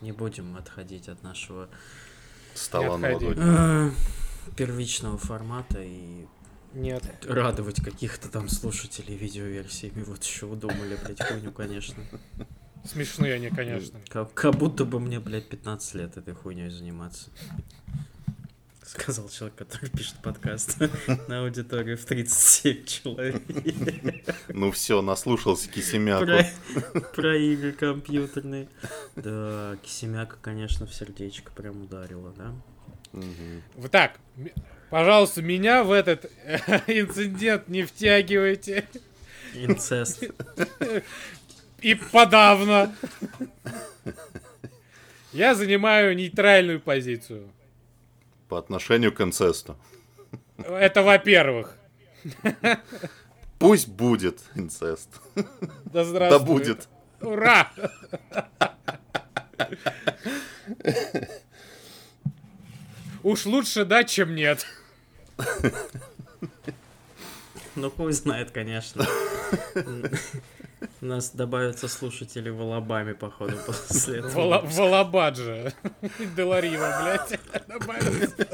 Не будем отходить от нашего Стола э, первичного формата и Нет. радовать каких-то там слушателей видеоверсиями. Вот еще удумали, блядь, хуйню, конечно. Смешные они, конечно. Как, как будто бы мне, блядь, 15 лет этой хуйней заниматься. Сказал человек, который пишет подкаст на аудиторию в 37 человек. Ну все, наслушался Кисемяку. Про, про игры компьютерные. Да, Кисемяка, конечно, в сердечко прям ударила, да? Мгм. Вот так, пожалуйста, меня в этот инцидент не втягивайте. Инцест. И подавно. Я занимаю нейтральную позицию. По отношению к инцесту. Это во-первых. Пусть будет инцест. Да Да здравствует. будет. Ура! Уж лучше да, чем нет. Ну, хуй знает, конечно. У нас добавятся слушатели в Алабаме, походу, после этого. Вала- Валабаджа. Деларива, блядь. добавился.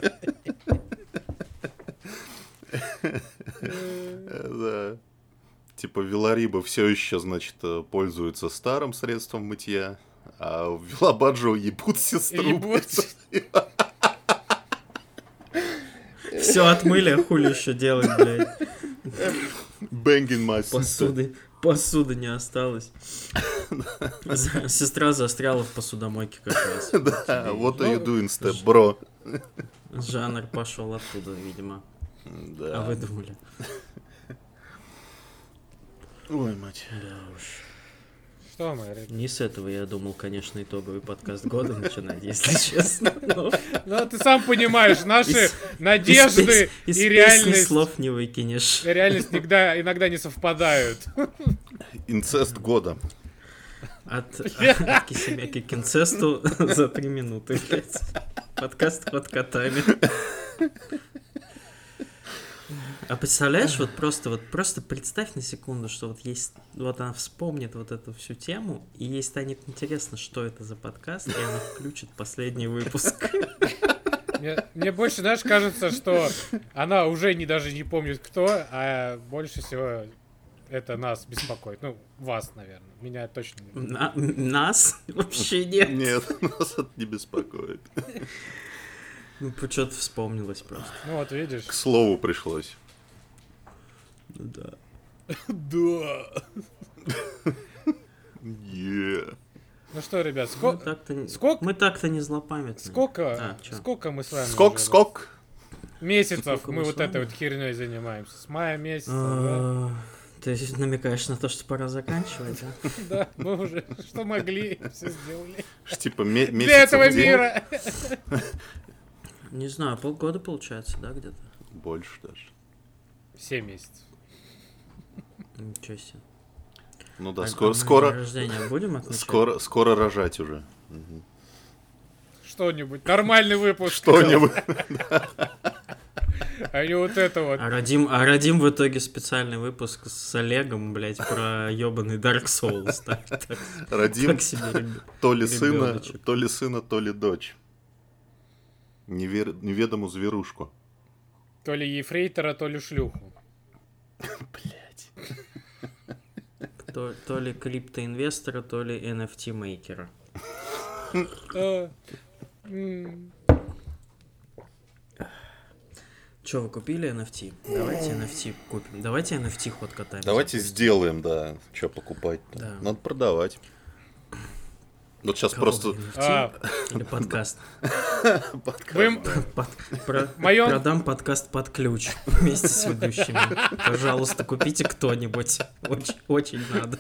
Э, Да. Типа Вилариба все еще, значит, э, пользуется старым средством мытья, а в Вилабаджо ебут сестру. Ебут. Все отмыли, а хули еще делать, блядь. Бенгин мастер. Посуды, посуды не осталось. Сестра застряла в посудомойке как раз. Да, вот Ну, и you doing step, бро. Жанр пошел оттуда, видимо. Да. А вы думали? Ой, мать. Да уж. Что мы, ребят? Не с этого я думал, конечно, итоговый подкаст года начинать, если честно. но Ну, ты сам понимаешь, наши надежды и реальность, слов не выкинешь. реальность иногда, иногда не совпадают. Инцест года. От, от Кисемяки к инцесту за три минуты, блядь. Подкаст под котами. А представляешь, вот просто вот просто представь на секунду, что вот есть, вот она вспомнит вот эту всю тему, и ей станет интересно, что это за подкаст, и она включит последний выпуск. Мне, мне больше, знаешь, кажется, что она уже не даже не помнит кто, а больше всего это нас беспокоит. Ну, вас, наверное. Меня точно не. На- нас вообще нет. Нет, нас это не беспокоит. Ну, что-то вспомнилось просто. Ну вот видишь. К слову пришлось. Ну да. Да. Е. Ну что, ребят, Мы сколько, так-то не- сколько- мы так-то не злопамятны. сколько, А, сколько мы с вами Скок, уже скок. месяцев Сколько мы вот этой вот херней занимаемся? С мая месяца, да? А, Ты намекаешь на то, что пора заканчивать, а? Да, мы уже что могли, все сделали. Ш- Типа ме- месяцев Для этого мира. Не знаю, полгода получается, да, где-то? Больше даже. Семь месяцев. Ничего себе. Ну да, А- скоро, скоро, рождения будем отмечать? скоро, скоро рожать уже. Мгм. Что-нибудь. Нормальный выпуск. Что-нибудь. А не вот это вот. А родим, а родим в итоге специальный выпуск с Олегом, блядь, про ебаный Dark Souls. Так, так, Родим так себе, то ли сына, ребёночек. то ли сына, то ли дочь. Невер- Неведому зверушку. То ли ефрейтора, то ли шлюху. То, то ли криптоинвестора, то ли NFT-мейкера. А, Че, вы купили NFT? Давайте NFT купим. Давайте NFT ход катаем. Давайте сделаем, да. Что покупать? Да. Надо продавать. Вот сейчас Кого? просто а, или подкаст? Продам подкаст под ключ вместе с ведущими. Пожалуйста, купите кто-нибудь. Очень, очень надо.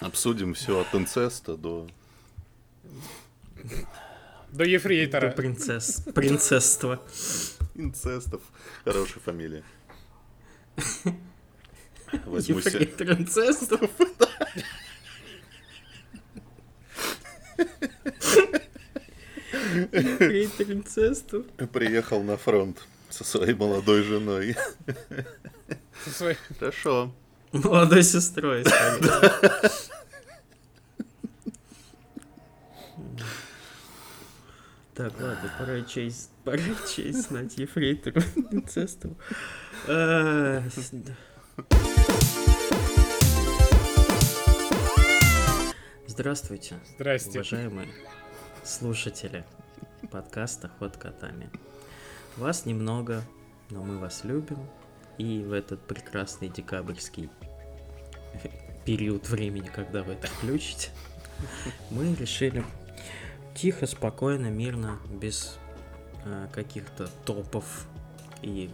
обсудим все от инцеста до... до ефрейтора. принцесс. Принцесство. Инцестов. Хорошая фамилия. Возьмусь... Ефрейтор инцестов. Приехал на фронт со своей молодой женой. Со своей... Хорошо. Молодой сестрой. Так, ладно, пора честь, пора честь знать ефрейтору инцесту. Э, Здравствуйте, Здрасте. уважаемые слушатели подкаста «Ход котами». Вас немного, но мы вас любим. И в этот прекрасный декабрьский период времени, когда вы это включите, мы решили тихо, спокойно, мирно, без э, каких-то топов и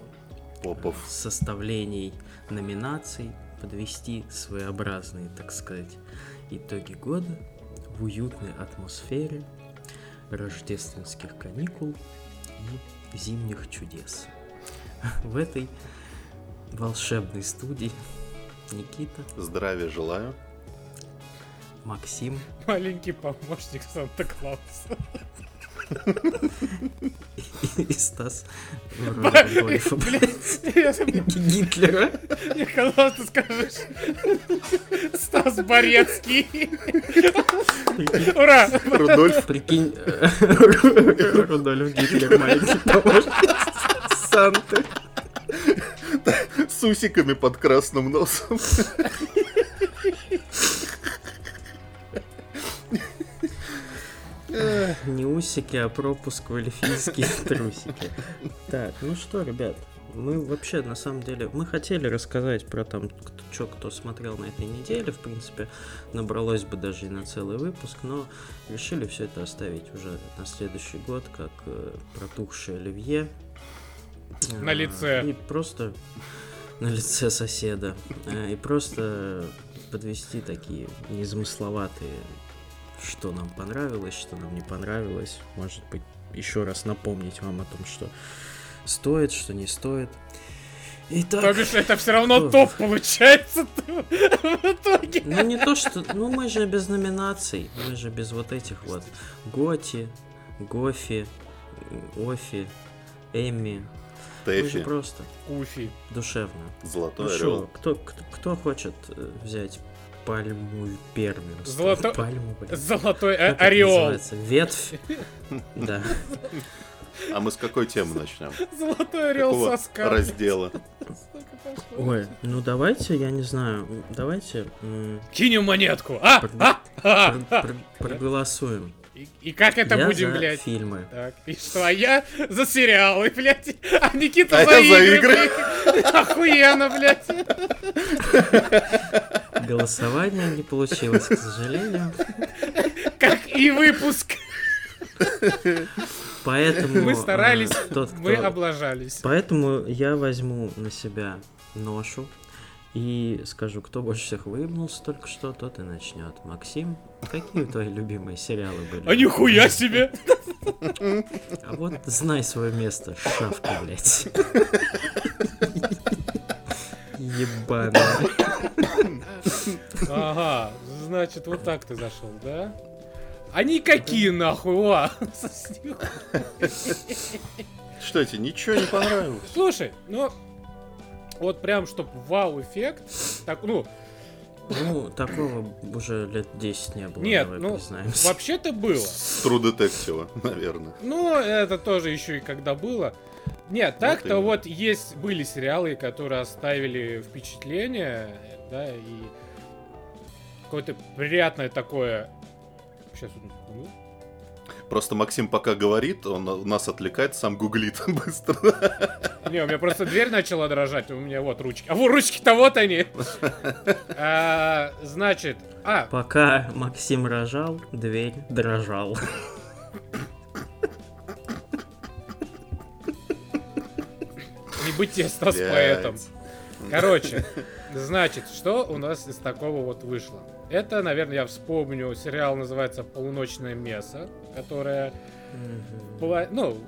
Попов. составлений номинаций подвести своеобразные, так сказать, итоги года в уютной атмосфере рождественских каникул и зимних чудес. В этой волшебной студии Никита, Здравия желаю. Максим Маленький помощник Санта-Клауса. И Стас я Гитлера. Мне казалось, ты скажешь Стас Борецкий. Ура! Рудольф. Прикинь, Рудольф Гитлер, маленький помощник Санты. С усиками под красным носом. Не усики, а пропуск в эльфийские трусики. Так, ну что, ребят, мы вообще, на самом деле, мы хотели рассказать про там, что кто смотрел на этой неделе, в принципе, набралось бы даже и на целый выпуск, но решили все это оставить уже на следующий год, как э, протухшее оливье. На А, лице. И просто на лице соседа. Э, И просто подвести такие незамысловатые, что нам понравилось, что нам не понравилось. Может быть, еще раз напомнить вам о том, что стоит, что не стоит. Итак, То бишь, это все равно Что? топ получается в итоге. ну не то, что... Ну мы же без номинаций, мы же без вот этих вот Готи, Гофи, Офи, Эмми. Мы же Тэфи. просто Уфи. душевно. Золотой Ну орел. что, кто, кто, кто хочет э, взять пальму первенства? Золото- Пальму, блин. Золотой Как это ореол. Ветвь. Да. А мы с какой темы начнем? Золотой орел Какого соска. раздела? Ой, ну давайте, я не знаю, давайте Кинем монетку. А, а, а. пр- пр- проголосуем. И, и как это Я будем, за блядь? фильмы. Так, и что, а я за сериалы, блядь, а Никита А за, я за игры, игры. блядь. Охуенно, блядь. Голосование не получилось, к сожалению. Как и выпуск. Поэтому... Мы э, старались, тот, мы кто- облажались. Поэтому я возьму на себя ношу и скажу, кто больше всех выебнулся только что, тот и начнет. Максим, какие твои любимые сериалы были? А нихуя себе. А вот знай свое место, шавка, блядь. Ебаная. Ага, значит, вот так ты зашел, да? Они какие нахуй, о! Что тебе, ничего не понравилось? Слушай, ну, вот прям, чтоб вау-эффект, так, ну, Ну, такого уже лет 10 не было, Нет, давай ну, признаемся. вообще-то было. С True Detective, наверное. Ну, это тоже еще и когда было. Нет, так-то именно. вот есть, были сериалы, которые оставили впечатление, да, и какое-то приятное такое... Сейчас, Просто Максим пока говорит, он нас отвлекает, сам гуглит быстро. Не, у меня просто дверь начала дрожать, у меня вот ручки. А вот ручки-то вот они. А, Значит, а, Пока Максим рожал, дверь дрожал. тесно с Блядь. поэтом. Короче, значит, что у нас из такого вот вышло? Это, наверное, я вспомню, сериал называется «Полуночное мясо», которое, ну,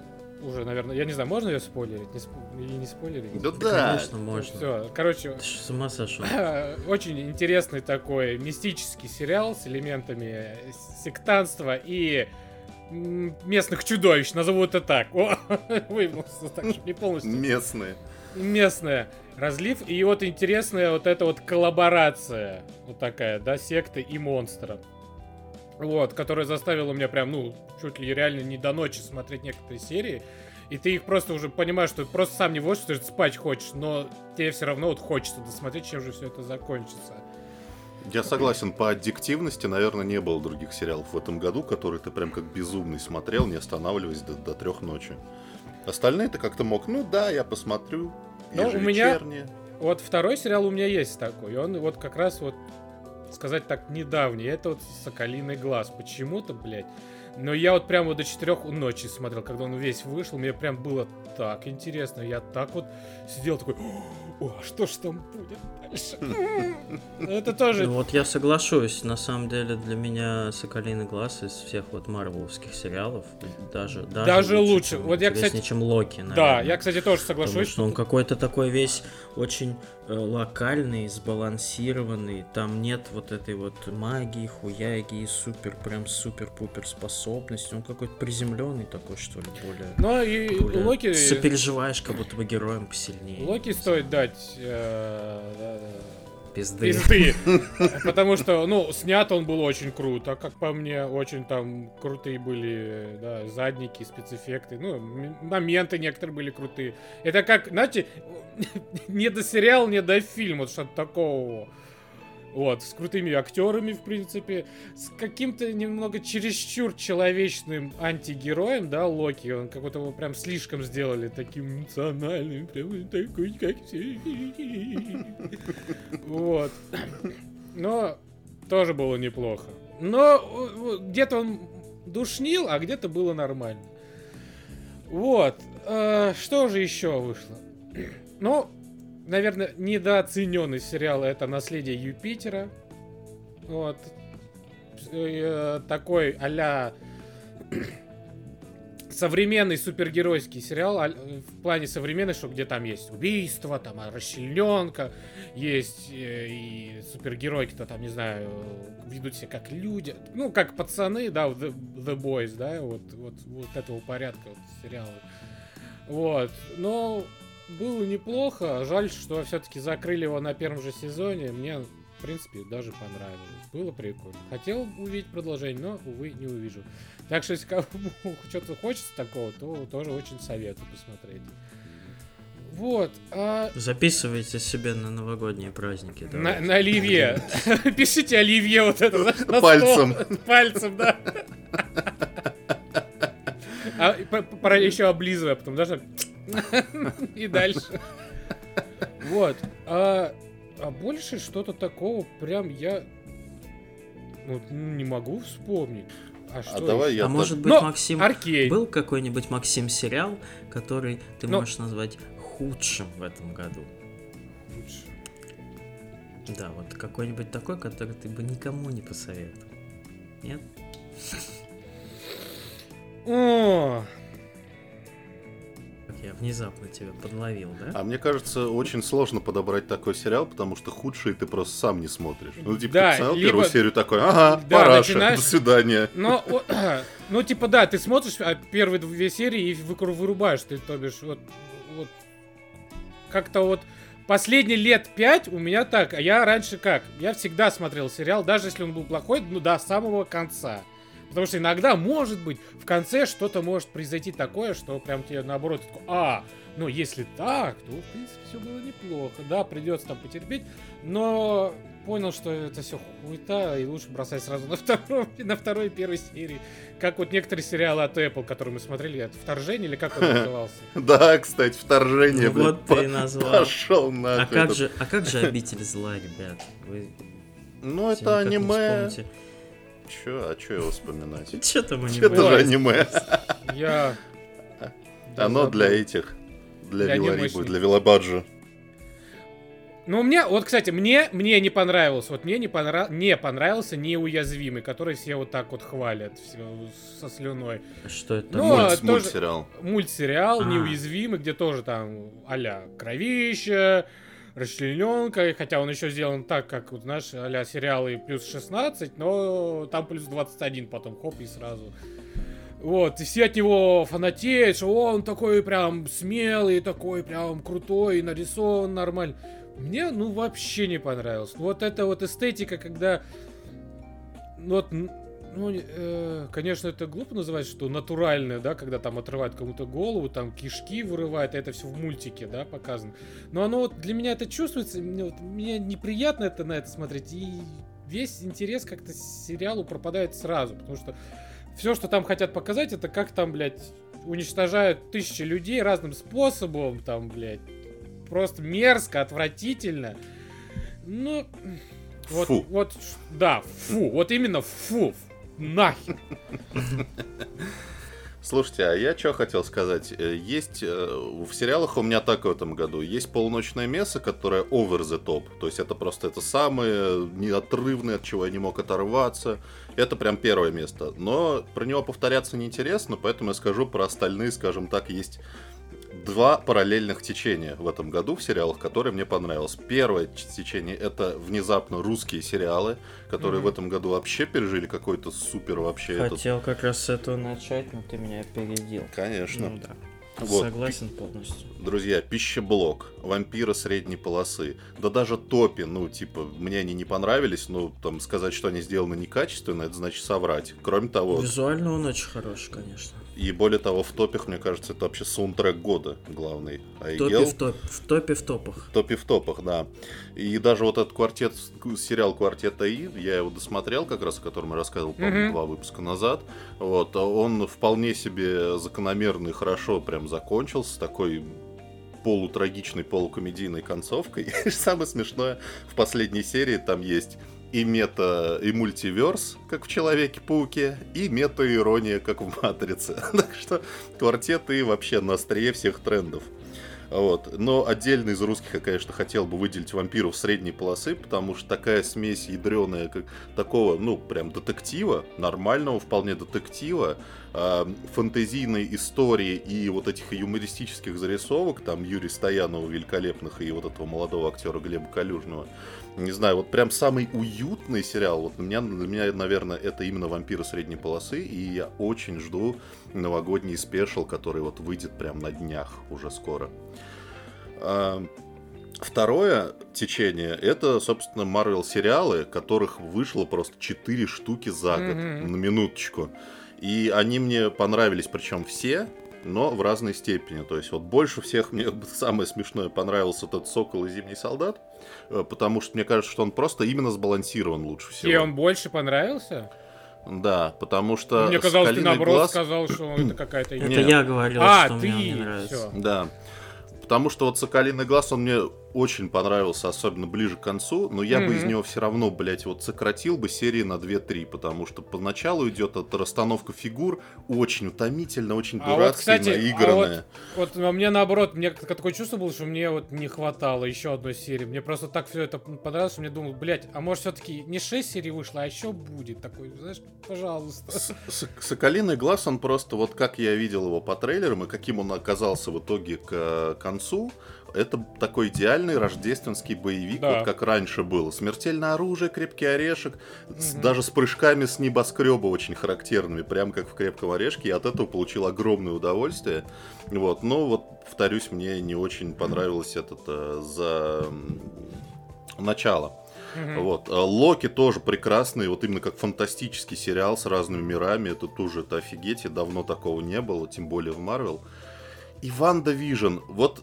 уже, наверное, я не знаю, можно ее спойлерить? Не, сп- или не спойлерить? Да да. Конечно, можно. Все, короче, Ты с ума сошел. очень интересный такой мистический сериал с элементами сектанства и местных чудовищ, назову это так. О, выебнулся так, чтобы не полностью. Местные. Местная разлив. И вот интересная вот эта вот коллаборация. Вот такая, да, секты и монстра. вот, которая заставила меня прям, ну, чуть ли реально не до ночи смотреть некоторые серии. И ты их просто уже понимаешь, что ты просто сам не можешь, что ты спать хочешь, но тебе все равно вот хочется досмотреть, чем же все это закончится. Я согласен, по аддиктивности, наверное, не было других сериалов в этом году, которые ты прям как безумный смотрел, не останавливаясь до, до трех ночи. Остальные ты как-то мог, ну да, я посмотрю. Ну, у меня вот второй сериал у меня есть такой, он вот как раз вот сказать так недавний, это вот Соколиный глаз. Почему-то, блядь. Но я вот прям вот до четырех ночи смотрел, когда он весь вышел, мне прям было так интересно. Я так вот сидел такой, о, что ж там будет? Это тоже... Ну вот я соглашусь, на самом деле для меня Соколиный глаз из всех вот марвеловских сериалов даже, даже, даже лучше, лучше. вот я, кстати... чем Локи, наверное. Да, я, кстати, тоже соглашусь. Потому что он какой-то такой весь очень э, локальный, сбалансированный, там нет вот этой вот магии, хуяги, супер, прям супер-пупер способности, он какой-то приземленный такой, что ли, более... Ну и более... Локи... Сопереживаешь как будто бы героем посильнее. Локи стоит дать... Э, пизды. Пизды. Потому что, ну, снят он был очень круто, как по мне, очень там крутые были, да, задники, спецэффекты, ну, моменты некоторые были крутые. Это как, знаете, не до сериал, не до фильм, вот что-то такого. Вот, с крутыми актерами, в принципе, с каким-то немного чересчур человечным антигероем, да, Локи, он какой-то его прям слишком сделали таким эмоциональным, прям такой, как все. Вот. Но тоже было неплохо. Но где-то он душнил, а где-то было нормально. Вот. А, что же еще вышло? Ну, наверное, недооцененный сериал это «Наследие Юпитера». Вот. Э, такой а современный супергеройский сериал в плане современный, что где там есть убийство, там расчлененка, есть э, и супергеройки-то там, не знаю, ведут себя как люди, ну, как пацаны, да, The, The Boys, да, вот, вот, вот этого порядка вот, сериала. Вот, но было неплохо. Жаль, что все-таки закрыли его на первом же сезоне. Мне, в принципе, даже понравилось. Было прикольно. Хотел увидеть продолжение, но, увы, не увижу. Так что, если кому что-то хочется такого, то тоже очень советую посмотреть. Вот. А... Записывайте себе на новогодние праздники. На, на оливье. Пишите оливье вот это. Пальцем. Пальцем, да. А, еще облизывая, потом даже и дальше. Вот. А, а больше что-то такого прям я вот, не могу вспомнить. А, а что давай я а может быть, Но Максим, Аркейн. был какой-нибудь Максим сериал, который ты Но... можешь назвать худшим в этом году? Худшим. Да, вот какой-нибудь такой, который ты бы никому не посоветовал. Нет? О, я внезапно тебя подловил, да? А мне кажется, очень сложно подобрать такой сериал, потому что худший ты просто сам не смотришь. Ну, типа, да, ты посмотрел либо... первую серию такой, ага, да, параша, начинаешь... до свидания. Но, ну, типа, да, ты смотришь а, первые две серии и вырубаешь, ты, то бишь, вот, вот как-то вот последние лет пять у меня так, а я раньше как? Я всегда смотрел сериал, даже если он был плохой, ну, до самого конца. Потому что иногда, может быть, в конце что-то может произойти такое, что прям тебе наоборот, такой, а, ну если так, то, в принципе, все было неплохо. Да, придется там потерпеть, но понял, что это все хуета, и лучше бросать сразу на, втором, на второй и первой серии. Как вот некоторые сериалы от Apple, которые мы смотрели, это «Вторжение» или как он назывался? Да, кстати, «Вторжение», ну Вот ты назвал. Пошел на. А как же, а как же «Обитель зла», ребят? Ну, это аниме. Чё, а чё его вспоминать? Чё там аниме? Это же аниме. Я... Оно для этих, для Виларибы, для Вилабаджи. Ну, мне, вот, кстати, мне, мне не понравилось, вот мне не, понрав, не понравился неуязвимый, который все вот так вот хвалят все, со слюной. Что это? Ну, Мульт, тоже, мультсериал. Мультсериал, а. неуязвимый, где тоже там а-ля кровища, расчлененкой, хотя он еще сделан так, как, вот, знаешь, а сериалы плюс 16, но там плюс 21 потом, хоп, и сразу. Вот, и все от него фанатеют, что он такой прям смелый, такой прям крутой, нарисован нормально. Мне, ну, вообще не понравилось. Вот эта вот эстетика, когда... Ну, вот ну, э, конечно, это глупо называть, что натуральное, да, когда там отрывают кому-то голову, там кишки вырывают, а это все в мультике, да, показано. Но оно вот для меня это чувствуется, мне, вот, мне неприятно это на это смотреть, и весь интерес как-то сериалу пропадает сразу, потому что все, что там хотят показать, это как там, блядь, уничтожают тысячи людей разным способом, там, блядь, просто мерзко, отвратительно. Ну, вот, Фу. вот, да, фу, вот именно фу, нахер. Слушайте, а я что хотел сказать? Э, Есть э, в сериалах у меня так в этом году. Есть полуночное мясо, которое over the top. То есть это просто это самое неотрывное, от чего я не мог оторваться. Это прям первое место. Но про него повторяться неинтересно, поэтому я скажу про остальные, скажем так, есть два параллельных течения в этом году в сериалах, которые мне понравилось. Первое течение это внезапно русские сериалы, которые Мгм. в этом году вообще пережили какой-то супер вообще этот. Хотел как раз с этого начать, но ты меня опередил. Конечно. Ну да. Вот. Согласен полностью. Друзья, пищеблок, вампиры средней полосы, да даже топи, ну, типа, мне они не понравились, ну, там, сказать, что они сделаны некачественно, это значит соврать. Кроме того, Визуально он очень хороший, конечно. И более того, в топях, мне кажется, это вообще саундтрек года главный. В Айгел топе в, топ, в топе в топах. в топе в топах, да. И даже вот этот квартет, сериал «Квартет АИ», я его досмотрел как раз, о котором я рассказывал, по-моему, два выпуска назад. Вот, он вполне себе закономерно и хорошо прям закончился, с такой полутрагичной, полукомедийной концовкой. И самое смешное, в последней серии там есть и мета, и мультиверс, как в Человеке-пауке, и мета-ирония, как в Матрице. Так что квартеты вообще на острие всех трендов. Вот. Но отдельно из русских я, конечно, хотел бы выделить вампиров средней полосы, потому что такая смесь ядреная, как такого, ну, прям детектива, нормального вполне детектива, э, фэнтезийной истории и вот этих юмористических зарисовок, там Юрий Стоянова великолепных и вот этого молодого актера Глеба Калюжного. Не знаю, вот прям самый уютный сериал, вот для меня, для меня, наверное, это именно «Вампиры средней полосы», и я очень жду новогодний спешл, который вот выйдет прям на днях уже скоро. А, Второе течение это, собственно, Марвел сериалы, которых вышло просто 4 штуки за год, Мгм. на минуточку. И они мне понравились, причем все, но в разной степени. То есть вот больше всех мне самое смешное понравился этот Сокол и Зимний Солдат, э, потому что мне кажется, что он просто именно сбалансирован лучше всего. Тебе он больше понравился? Да, потому что Мне казалось, ты «Соколиный наоборот глаз- сказал, что это какая-то... Это Нет. я говорил, А, что ты! мне он не нравится. Всё. Да. Потому что вот Соколиный глаз, он мне очень понравился, особенно ближе к концу, но я бы из него все равно, блядь, вот сократил бы серии на 2-3, потому что поначалу идет эта расстановка фигур очень утомительно, очень А вот, дурацкая, кстати, а наигранная. Вот а мне наоборот, мне такое чувство было, что мне вот не хватало еще одной серии. Мне просто так все это понравилось, что мне думал, блядь, а может все-таки не 6 серий вышло, а еще будет такой, знаешь, пожалуйста. С- с- Соколиный глаз, он просто, вот как я видел его по трейлерам, и каким он оказался в итоге к э, это такой идеальный рождественский боевик, Да. вот как раньше было. Смертельное оружие, крепкий орешек, с- Мгм. даже с прыжками с небоскреба очень характерными, прям как в крепком орешке, и от этого получил огромное удовольствие. Вот, но вот, повторюсь, мне не очень понравилось этот э, за начало. Мгм. Вот. а Локи тоже прекрасный, вот именно как фантастический сериал с разными мирами. Это тоже это офигеть, и давно такого не было, тем более в Марвел. И WandaVision, вот с-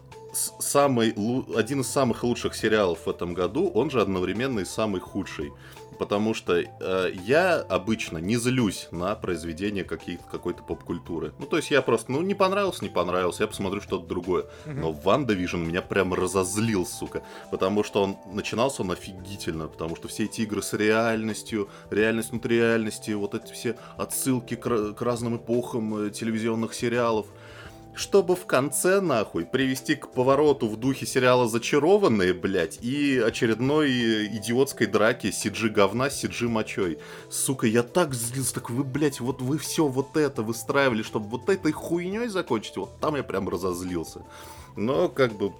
самый, один из самых лучших сериалов в этом году, он же одновременно и самый худший. Потому что э, я обычно не злюсь на произведение какой-то поп-культуры. Ну, то есть я просто, ну, не понравился, не понравился, я посмотрю что-то другое. Но WandaVision меня прям разозлил, сука. Потому что он начинался он офигительно, потому что все эти игры с реальностью, реальность внутри реальности, вот эти все отсылки к, к разным эпохам э, телевизионных сериалов. Чтобы в конце, нахуй, привести к повороту в духе сериала «Зачарованные», блядь, и очередной идиотской драки CG говна с CG мочой. Сука, я так злился, так вы, блядь, вот вы все вот это выстраивали, чтобы вот этой хуйней закончить, вот там я прям разозлился. Но, как бы,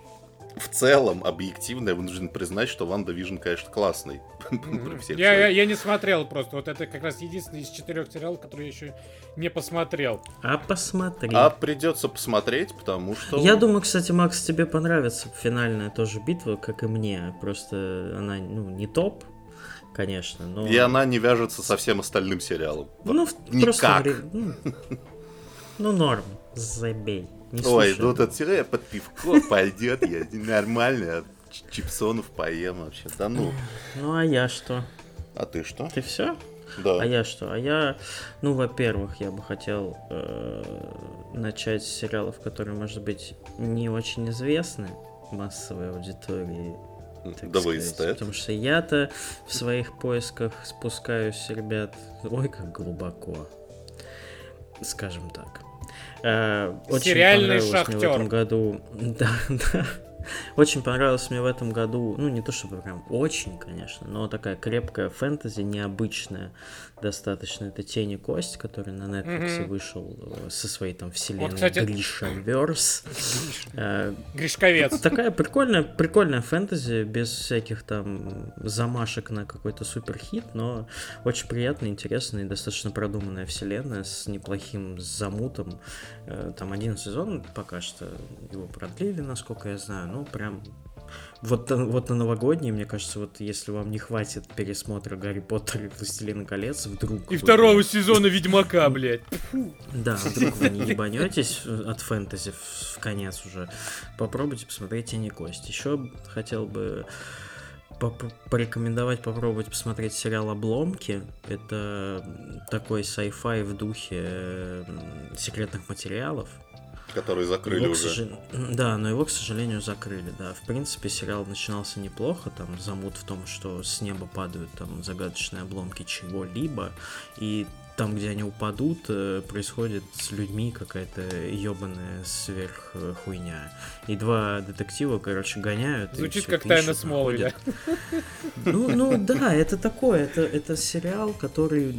в целом, объективно, я вынужден признать, что WandaVision, конечно, классный. Всех Я, я, не смотрел просто. Вот это как раз единственный из четырех сериалов, который я еще не посмотрел. А посмотри. А придется посмотреть, потому что... Я думаю, кстати, Макс, тебе понравится финальная тоже битва, как и мне. Просто она, ну, не топ, конечно. Но... И она не вяжется со всем остальным сериалом. Ну, Никак. просто... Ну, ну, норм, забей. Не Ой, слушай. ну тут все под пивко пойдет, я нормально, ч- чипсонов поем вообще. Да ну. Ну, а я что? А ты что? Ты все? Да. А я что? А я, ну, во-первых, я бы хотел э, начать с сериалов, которые, может быть, не очень известны массовой аудитории. так Да вы сказать. эстет. Потому что я-то в своих поисках спускаюсь, ребят, ой, как глубоко. Скажем так. Э, очень Сериальный понравилось мне в шахтер. этом году. Да, да. Очень понравилось мне в этом году, ну не то чтобы прям очень, конечно, но такая крепкая фэнтези, необычная достаточно. Это Тени Кость, который на Netflix Мгм. вышел э, со своей там вселенной кстати- Гриша Верс. Э, Гришковец. Такая прикольная, прикольная фэнтези, без всяких там замашек на какой-то суперхит, но очень приятная, интересная и достаточно продуманная вселенная с неплохим замутом. Э, Там один сезон пока что его продлили, насколько я знаю, ну прям вот, вот на новогодний, мне кажется, вот если вам не хватит пересмотра Гарри Поттера и Властелина колец, вдруг... И вы- второго сезона Ведьмака, блядь. да, вдруг вы не ебанетесь от фэнтези в, конец уже, попробуйте посмотреть Тени Кость. Еще хотел бы порекомендовать попробовать посмотреть сериал «Обломки». Это такой sci-fi в духе э, секретных материалов. Которые закрыли Его, уже. сожал- Да, но его, к сожалению, закрыли, да. В принципе, сериал начинался неплохо, там замут в том, что с неба падают там загадочные обломки чего-либо, и там, где они упадут, э, происходит с людьми какая-то ебаная сверх э, хуйня. И два детектива, короче, гоняют. Звучит как это тайна ищут, Смолвиля. Ну, ну да, это такое, это, это сериал, который,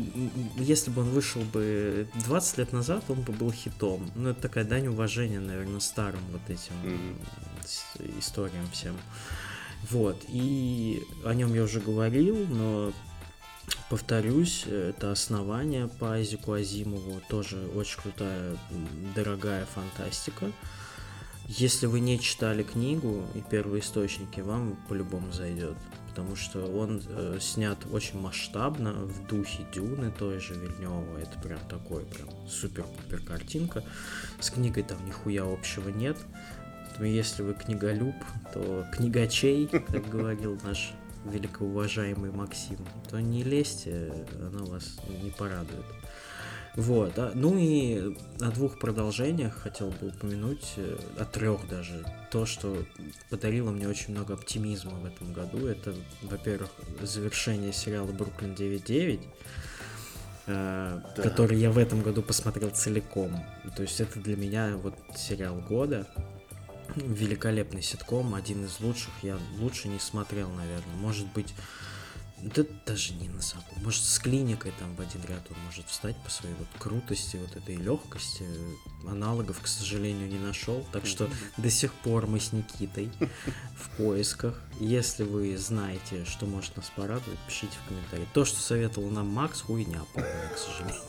если бы он вышел бы 20 лет назад, он бы был хитом. Ну, это такая дань уважения, наверное, старым вот этим с- историям всем. Вот, и о нем я уже говорил, но повторюсь, это основание по Айзеку Азимову, тоже очень крутая, дорогая фантастика. Если вы не читали книгу и первые источники, вам по-любому зайдет. Потому что он э, снят очень масштабно, в духе Дюны той же Вильнева. Это прям такой, прям супер-пупер картинка. С книгой там нихуя общего нет. Если вы книголюб, то книгачей, как говорил наш великоуважаемый Максим, то не лезьте, оно вас не порадует. Вот, а, ну и о двух продолжениях хотел бы упомянуть, э, о трех даже. То, что подарило мне очень много оптимизма в этом году, это, во-первых, завершение сериала «Бруклин 9.9», э, Да. который я в этом году посмотрел целиком. То есть это для меня вот сериал года. Великолепный ситком, один из лучших. Я лучше не смотрел, наверное. Может быть, да даже не назову. Может, с клиникой там в один ряд он может встать по своей вот крутости, вот этой легкости. Аналогов, к сожалению, не нашел. Так что до сих пор мы с Никитой в поисках. Если вы знаете, что может нас порадовать, пишите в комментарии. То, что советовал нам Макс, хуйня полная, к сожалению.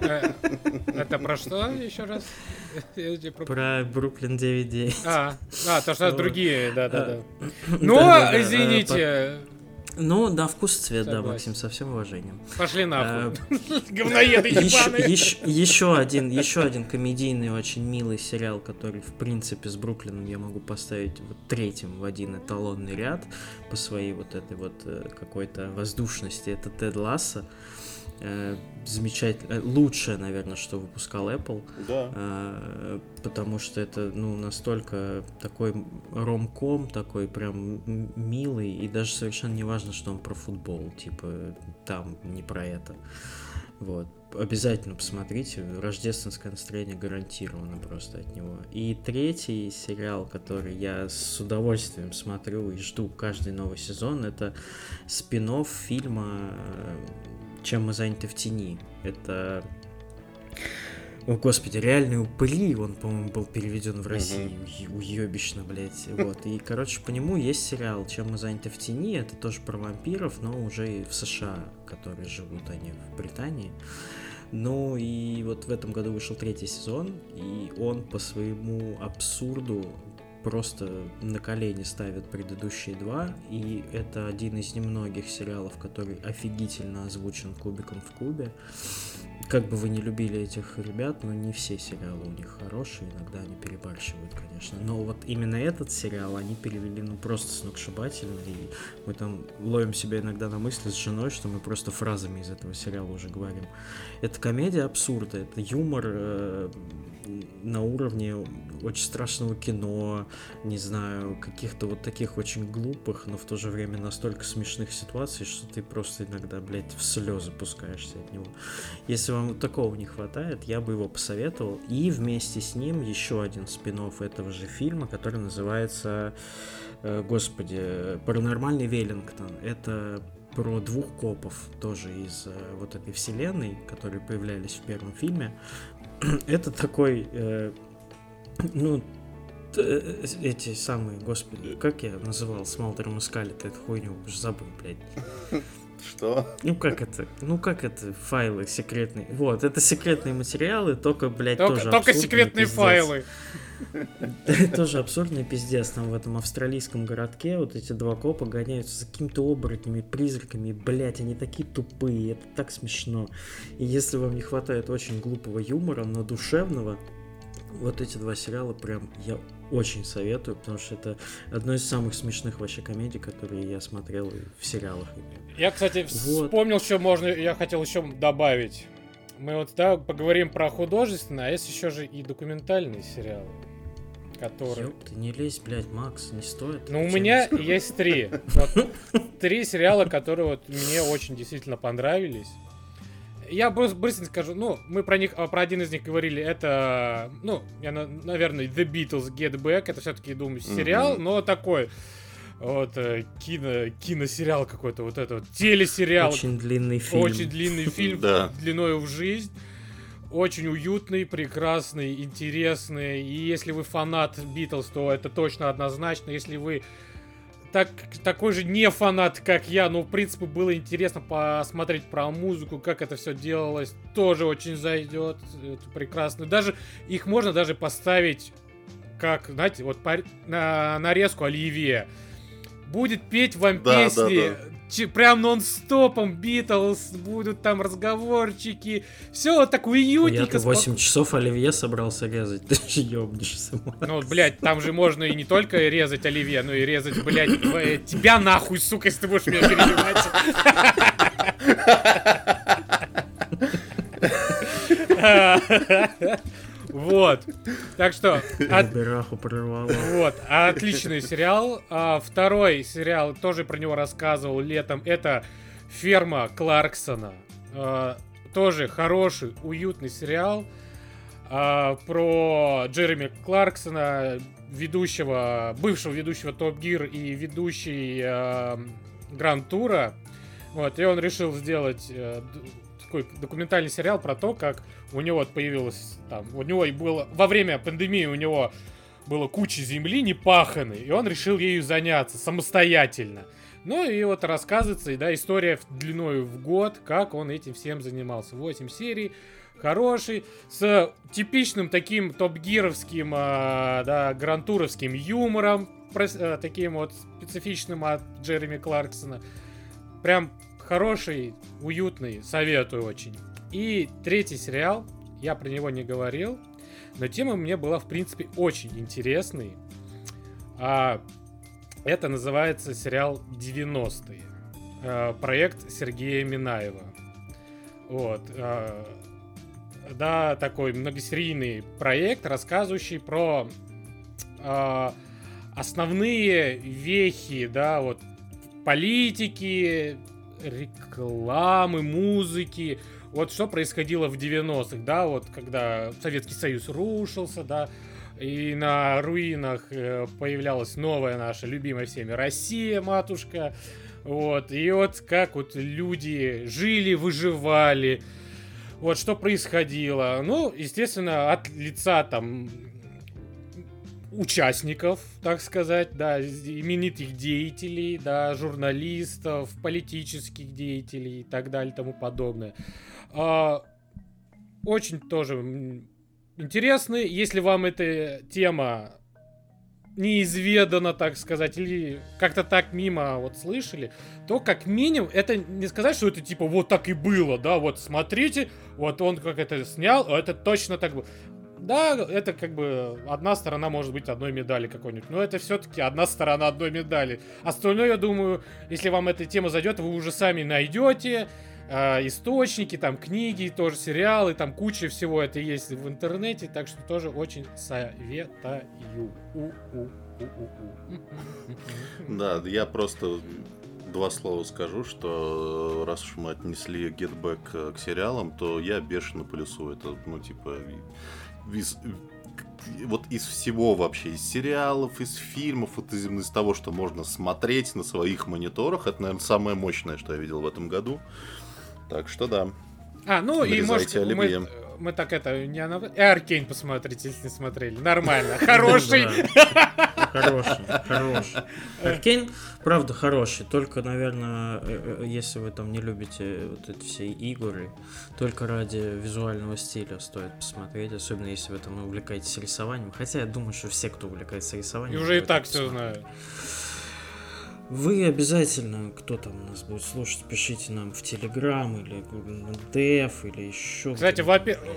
Э, Это про что еще раз? Про- Бруклин 9.9. А, а, то, что другие, да-да-да. Да, Ну, да, да, э, извините, Ну, да, вкус и цвет, да, Согласен. Максим, со всем уважением. пошли Э, нахуй. Говноеды Еще, ебаные. еще, еще один, еще один комедийный, очень милый сериал, который, в принципе, с Бруклином я могу поставить вот третьим в один эталонный ряд по своей вот этой вот э, какой-то воздушности. Это Тед Ласса. Э, Замечательно. э, Лучшее, наверное, что выпускал Apple. Да. А, потому что это, ну, настолько такой ромком, такой прям милый, и даже совершенно не важно, что он про футбол, типа, там не про это. Вот. Обязательно посмотрите, рождественское настроение гарантировано просто от него. И третий сериал, который я с удовольствием смотрю и жду каждый новый сезон, это спин фильма э, «Чем мы заняты в тени». Это о, господи, реальные упыри, он, по-моему, был переведен в Россию, Ю- уебищно, блядь, вот, и, короче, по нему есть сериал «Чем мы заняты в тени», это тоже про вампиров, но уже и в США, которые живут они в Британии, ну, и вот в этом году вышел третий сезон, и он по своему абсурду просто на колени ставят предыдущие два, и это один из немногих сериалов, который офигительно озвучен кубиком в кубе. Как бы вы не любили этих ребят, но не все сериалы у них хорошие, иногда они перебарщивают, конечно. Но вот именно этот сериал они перевели ну просто сногсшибательно, и мы там ловим себя иногда на мысли с женой, что мы просто фразами из этого сериала уже говорим. Это комедия абсурда, это юмор э, на уровне очень страшного кино, не знаю, каких-то вот таких очень глупых, но в то же время настолько смешных ситуаций, что ты просто иногда, блядь, в слезы пускаешься от него. Если вам такого не хватает, я бы его посоветовал. И вместе с ним еще один спин этого же фильма, который называется, э, господи, «Паранормальный Веллингтон». Это про двух копов тоже из э, вот этой вселенной, которые появлялись в первом фильме. Это такой, э, ну, э, эти самые, господи, как я называл с Малтером и Скалет, эту хуйню, уже забыл, блядь. Что? Ну как это? Ну как это? Файлы секретные. Вот, это секретные материалы, только, блядь, только, тоже Только секретные пиздец. файлы. Тоже абсурдный пиздец. Там в этом австралийском городке вот эти два копа гоняются за какими-то оборотнями, призраками. Блять, они такие тупые. Это так смешно. И если вам не хватает очень глупого юмора, но душевного, вот эти два сериала прям я очень советую, потому что это одно из самых смешных вообще комедий, которые я смотрел в сериалах. Я, кстати, вот. вспомнил, что можно, я хотел еще добавить. Мы вот, да, поговорим про художественные, а есть еще же и документальные сериалы который... Ёп, ты не лезь, блядь, Макс, не стоит. Ну, у меня есть три. Вот, три сериала, которые вот мне очень действительно понравились. Я быстро скажу, ну, мы про них, а, про один из них говорили, это, ну, я, наверное, The Beatles Get Back, это все-таки, думаю, сериал, mm-hmm. но такой, вот, э, кино, киносериал какой-то, вот это вот, телесериал. Очень длинный фильм. Очень длинный фильм, длиной в жизнь очень уютный, прекрасный, интересный. И если вы фанат Битлз, то это точно однозначно. Если вы так, такой же не фанат, как я, но в принципе было интересно посмотреть про музыку, как это все делалось, тоже очень зайдет. Это прекрасно. Даже их можно даже поставить как, знаете, вот на нарезку Оливье. Будет петь вам да, песни да, да прям нон-стопом Битлз, будут там разговорчики. Все вот так уютненько. Я 8 часов Оливье собрался резать, ты же ёбнешься. Ну, блядь, там же можно и не только резать Оливье, но и резать, блядь, э, тебя нахуй, сука, если ты будешь меня перебивать. Вот. Так что... От... прорвало. Вот. Отличный сериал. А, второй сериал, тоже про него рассказывал летом. Это «Ферма Кларксона». А, тоже хороший, уютный сериал. А, про Джереми Кларксона, ведущего, бывшего ведущего Топ Гир и ведущий Гранд Тура. Вот, и он решил сделать э, такой документальный сериал про то, как у него появилось там, у него было во время пандемии у него было куча земли непаханной, и он решил ею заняться самостоятельно. Ну и вот рассказывается, и да, история длиной в год, как он этим всем занимался. 8 серий, хороший, с типичным таким топ-гировским, э, да, грантуровским юмором, э, таким вот специфичным от Джереми Кларксона. Прям хороший, уютный, советую очень. И третий сериал, я про него не говорил, но тема мне была, в принципе, очень интересной. А, это называется сериал «90-е». А, проект Сергея Минаева. Вот. А, да, такой многосерийный проект, рассказывающий про а, основные вехи, да, вот политики, рекламы, музыки. Вот что происходило в 90-х, да, вот когда Советский Союз рушился, да, и на руинах э, появлялась новая наша любимая всеми Россия, матушка. Вот, и вот как вот люди жили, выживали, вот что происходило. Ну, естественно, от лица там участников, так сказать, да, именитых деятелей, да, журналистов, политических деятелей и так далее тому подобное. А, очень тоже интересный. Если вам эта тема неизведано, так сказать, или как-то так мимо вот слышали, то как минимум это не сказать, что это типа вот так и было, да, вот смотрите, вот он как это снял, а это точно так было. Да, это как бы одна сторона может быть одной медали какой-нибудь, но это все-таки одна сторона одной медали. Остальное, я думаю, если вам эта тема зайдет, вы уже сами найдете э, источники, там книги, тоже сериалы, там куча всего это есть в интернете, так что тоже очень советую. Да, я просто два слова скажу, что э, раз уж мы отнесли Get Back э, к сериалам, то я бешено плюсую. Это, ну, типа, из, вот из всего вообще, из сериалов, из фильмов, вот из, из того, что можно смотреть на своих мониторах, это, наверное, самое мощное, что я видел в этом году. Так что да. А, ну и может мы, мы так это не она... И Аркейн посмотрите, если не смотрели. Нормально. Хороший. Хороший, хороший. Аркейн, правда, хороший. Только, наверное, э, э, если вы там не любите вот эти все игры, только ради визуального стиля стоит посмотреть, особенно если вы там увлекаетесь рисованием. Хотя я думаю, что все, кто увлекается рисованием... И уже и так все знают. Вы обязательно, кто там нас будет слушать, пишите нам в Телеграм или на Деф или еще. Кстати, во-первых,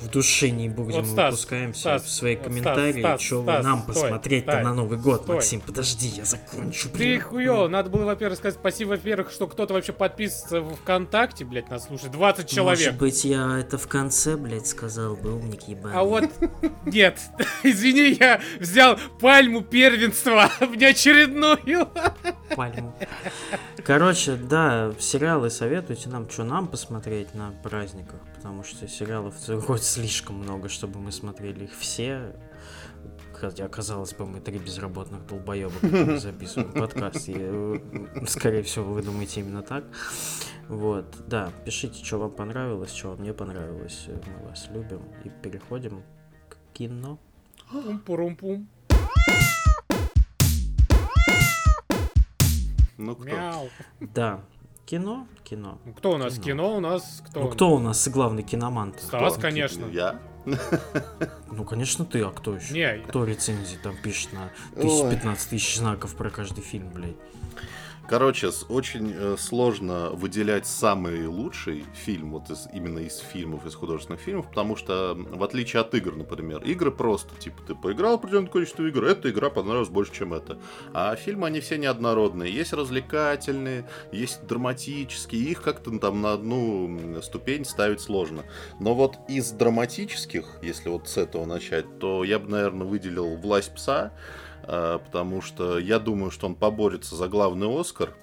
в душе не будем вот, Стас, выпускаемся Стас, в свои вот, комментарии, Стас, что Стас, нам посмотреть-то на Новый год. Стой. Максим, подожди, я закончу. Ты хуё, надо было, во-первых, сказать спасибо, во-первых, что кто-то вообще подписывается в ВКонтакте, блядь, нас слушает. 20 человек. Может быть, я это в конце, блядь, сказал бы, умник ебаный. А вот, нет, извини, я взял пальму первенства в неочередную пальму. Короче, да, сериалы советуйте нам, что нам посмотреть на праздниках, потому что сериалов хоть слишком много, чтобы мы смотрели их все. Хотя, казалось бы, мы три безработных долбоеба, записываем подкаст. И, э, скорее всего, вы думаете именно так. Вот, да, пишите, что вам понравилось, что вам не понравилось. Мы вас любим. И переходим к кино. Пум-пурум-пум. Ну кто? Мяу. Да. Кино? Кино. Ну, кто у нас? Кино, кино у нас кто? Ну кто у нас главный киноман? -то? Стас, кто? конечно. Я? Ну, конечно, ты, а кто еще? Не. Кто рецензии там пишет на 1015 тысяч знаков про каждый фильм, блядь? Короче, очень э, сложно выделять самый лучший фильм, вот из, именно из фильмов, из художественных фильмов, потому что, в отличие от игр, например, игры просто, типа, ты поиграл определенное количество игр, эта игра понравилась больше, чем это. А фильмы, они все неоднородные. Есть развлекательные, есть драматические, их как-то там на одну ступень ставить сложно. Но вот из драматических, если вот с этого начать, то я бы, наверное, выделил «Власть пса», потому что я думаю, что он поборется за главный Оскар.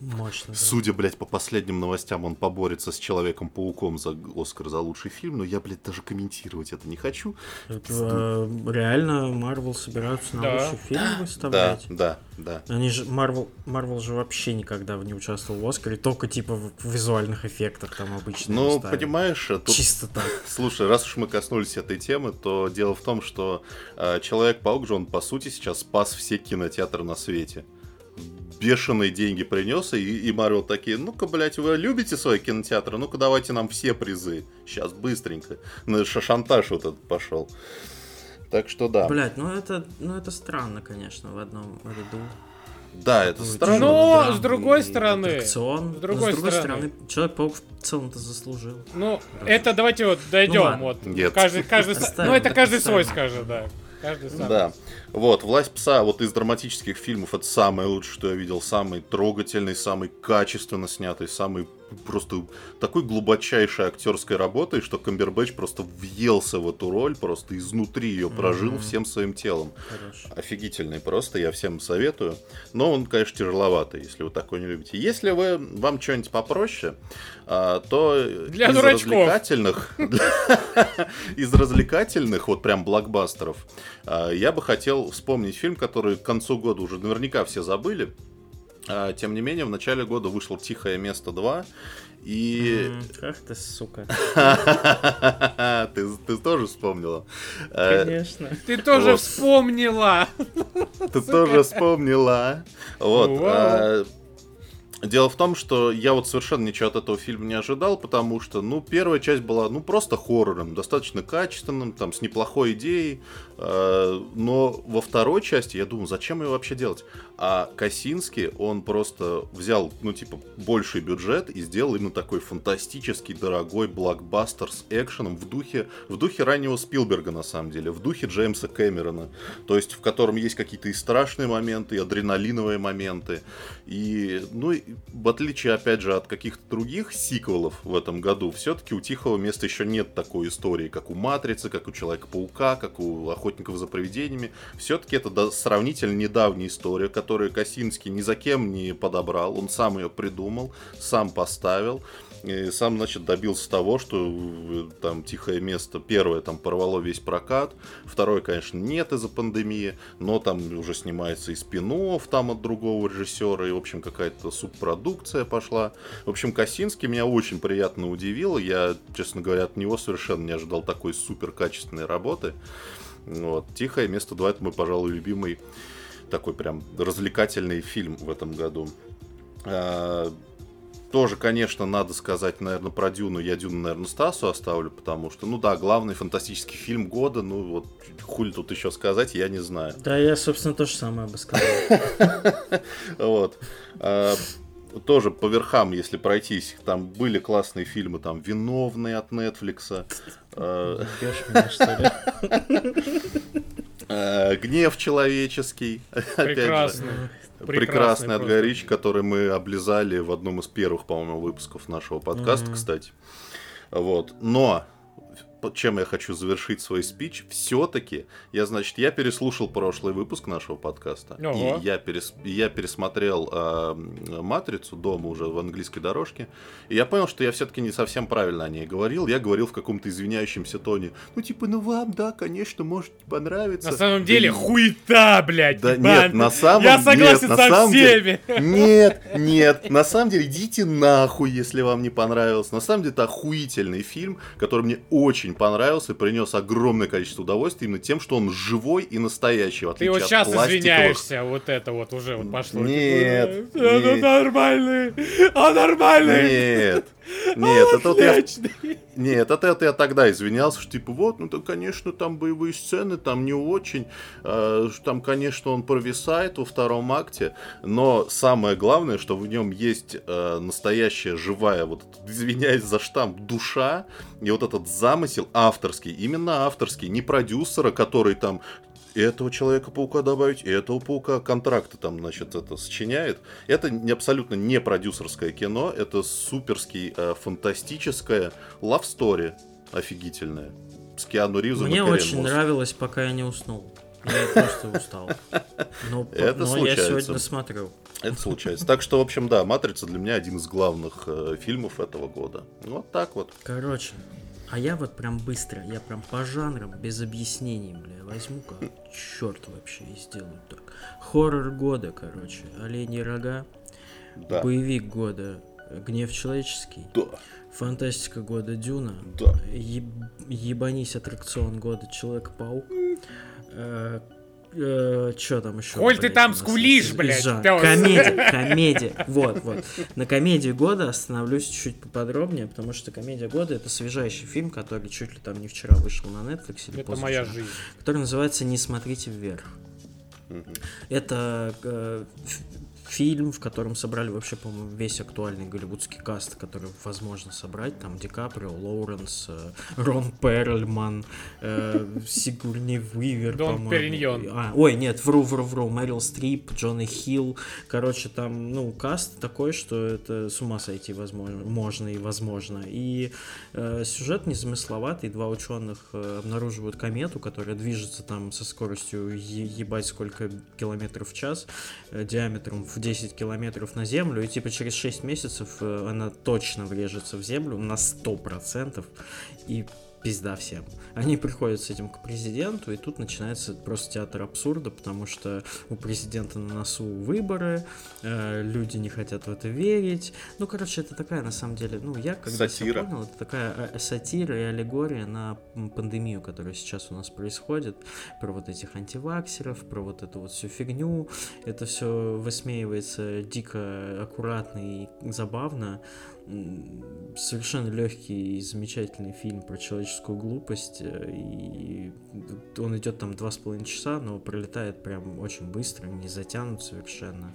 Мощно, да. Судя, блядь, по последним новостям, он поборется с Человеком-пауком за Оскар за лучший фильм, но я, блядь, даже комментировать это не хочу. Это, э, реально Марвел собираются на да. лучший фильм выставлять? Да, да, да. Они же, Марвел, Марвел же вообще никогда не участвовал в Оскаре, только типа в визуальных эффектах там обычно. Ну, понимаешь, тут... Чисто так. Слушай, раз уж мы коснулись этой темы, то дело в том, что э, Человек-паук же, он, по сути, сейчас спас все кинотеатры на свете бешеные деньги принес, и, и Марвел такие, ну-ка, блядь, вы любите свои кинотеатры? Ну-ка, давайте нам все призы. Сейчас, быстренько. Ну, шантаж вот этот пошел. Так что да. Блять, ну это, ну это странно, конечно, в одном ряду. Да, это ну, странно. Но с другой стороны, аттракцион. С другой, с другой стороны, стороны Человек-паук в целом-то заслужил. Ну, да. это давайте вот дойдем. Ну, вот. Нет. Каждый, каждый, ну, это каждый свой скажет, да. Каждый сам. Да. Вот, «Власть пса» вот из драматических фильмов это самое лучшее, что я видел. Самый трогательный, самый качественно снятый, самый просто такой глубочайшей актерской работой, что Камбербэтч просто въелся в эту роль, просто изнутри ее прожил mm-hmm. всем своим телом. Хорошо. Офигительный просто, я всем советую. Но он, конечно, тяжеловатый, если вы такой не любите. Если вы вам что-нибудь попроще, а, то Для из дурачков. развлекательных, из развлекательных, вот прям блокбастеров, а, я бы хотел вспомнить фильм, который к концу года уже наверняка все забыли. А, тем не менее, в начале года вышло «Тихое место 2», и... Ах ты, сука. ты, ты тоже вспомнила. Э, Конечно. Ты тоже вот. вспомнила. Ты тоже вспомнила. Вот. А, Дело в том, что я вот совершенно ничего от этого фильма не ожидал, потому что, ну, первая часть была, ну, просто хоррором, достаточно качественным, там, с неплохой идеей, но во второй части я думаю, зачем ее вообще делать? А Косинский, он просто взял, ну, типа, больший бюджет и сделал именно такой фантастический, дорогой блокбастер с экшеном в духе, в духе раннего Спилберга, на самом деле, в духе Джеймса Кэмерона, то есть в котором есть какие-то и страшные моменты, и адреналиновые моменты, и, ну, в отличие, опять же, от каких-то других сиквелов в этом году, все-таки у Тихого места еще нет такой истории, как у Матрицы, как у Человека-паука, как у Охотников за привидениями. Все-таки это сравнительно недавняя история, которую Косинский ни за кем не подобрал. Он сам ее придумал, сам поставил. И сам, значит, добился того, что э, там тихое место первое там порвало весь прокат, второе, конечно, нет из-за пандемии, но там уже снимается и спин там от другого режиссера, и, в общем, какая-то субпродукция пошла. В общем, Косинский меня очень приятно удивил, я, честно говоря, от него совершенно не ожидал такой супер качественной работы. Вот. «Тихое место 2» — это мой, пожалуй, любимый такой прям развлекательный фильм в этом году. А, тоже, конечно, надо сказать, наверное, про Дюну. Я Дюну, наверное, Стасу оставлю, потому что, ну да, главный фантастический фильм года, ну вот, хули тут еще сказать, я не знаю. Да, я, собственно, то же самое бы сказал. Вот. А, тоже по верхам, если пройтись, там были классные фильмы, там «Виновные» от Netflix. А, а, «Гнев человеческий». Прекрасно. Прекрасный от Горич, который мы облизали в одном из первых, по-моему, выпусков нашего подкаста, кстати. Вот. Но чем я хочу завершить свой спич, все-таки, я, значит, я переслушал прошлый выпуск нашего подкаста, Ого. и я, перес, я пересмотрел э, «Матрицу» дома уже в английской дорожке, и я понял, что я все-таки не совсем правильно о ней говорил, я говорил в каком-то извиняющемся тоне, ну, типа, ну, вам, да, конечно, может понравиться. На самом деле, да, хуета, блядь, Да нет, на самом Я согласен нет, со самом всеми. Деле, нет, нет, на самом деле, идите нахуй, если вам не понравилось. На самом деле, это охуительный фильм, который мне очень очень понравился и принес огромное количество удовольствия именно тем, что он живой и настоящий, в Ты вот сейчас пластиковых... извиняешься, вот это вот уже вот пошло. Нет, типа, нет. Он нормальный, он нормальный. Нет, нет, это вот я... Нет, это, это я тогда извинялся, что типа вот, ну то, конечно, там боевые сцены, там не очень, э, там, конечно, он провисает во втором акте, но самое главное, что в нем есть э, настоящая живая, вот, извиняюсь за штамп, душа, и вот этот замысел авторский, именно авторский, не продюсера, который там этого Человека-паука добавить, и этого паука контракты там, значит, это сочиняет. Это не, абсолютно не продюсерское кино, это суперский, э, фантастическое love story офигительное. С Киану Ривзом Мне и очень Мосс. нравилось, пока я не уснул. Я просто устал. Но, это но случается. я сегодня смотрю. Это случается. Так что, в общем, да, «Матрица» для меня один из главных э, фильмов этого года. Вот так вот. Короче, а я вот прям быстро, я прям по жанрам, без объяснений, бля, возьму как черт вообще и сделаю так. Хоррор года, короче, Олени рога, да. боевик года, Гнев человеческий, да. фантастика года Дюна, да. Еб... ебанись аттракцион года Человек-паук, э, Э, что там еще? Коль ты там скулишь, блядь. Комедия, комедия. Вот, вот. На комедии года остановлюсь чуть поподробнее, потому что комедия года это свежайший фильм, который чуть ли там не вчера вышел на Netflix или Это моя жизнь. Который называется «Не смотрите вверх». Это э, фильм, в котором собрали вообще, по-моему, весь актуальный голливудский каст, который возможно собрать. Там Ди Каприо, Лоуренс, э, Рон Перльман, э, Сигурни Уивер, Дон Периньон. А, ой, нет, вру, вру, вру. Мэрил Стрип, Джонни Хилл. Короче, там, ну, каст такой, что это с ума сойти возможно, можно и возможно. И э, сюжет незамысловатый. Два ученых э, обнаруживают комету, которая движется там со скоростью ебать сколько километров в час, э, диаметром в 10 километров на землю, и типа через 6 месяцев э, она точно врежется в землю на 100%. И пизда всем. Они приходят с этим к президенту, и тут начинается просто театр абсурда, потому что у президента на носу выборы, э, люди не хотят в это верить. Ну, короче, это такая, на самом деле, ну, я когда Сатира. понял, это такая э, сатира и аллегория на пандемию, которая сейчас у нас происходит, про вот этих антиваксеров, про вот эту вот всю фигню. Это все высмеивается дико аккуратно и забавно. Совершенно легкий и замечательный фильм про человеческую глупость. э, И он идет там два с половиной часа, но пролетает прям очень быстро, не затянут совершенно.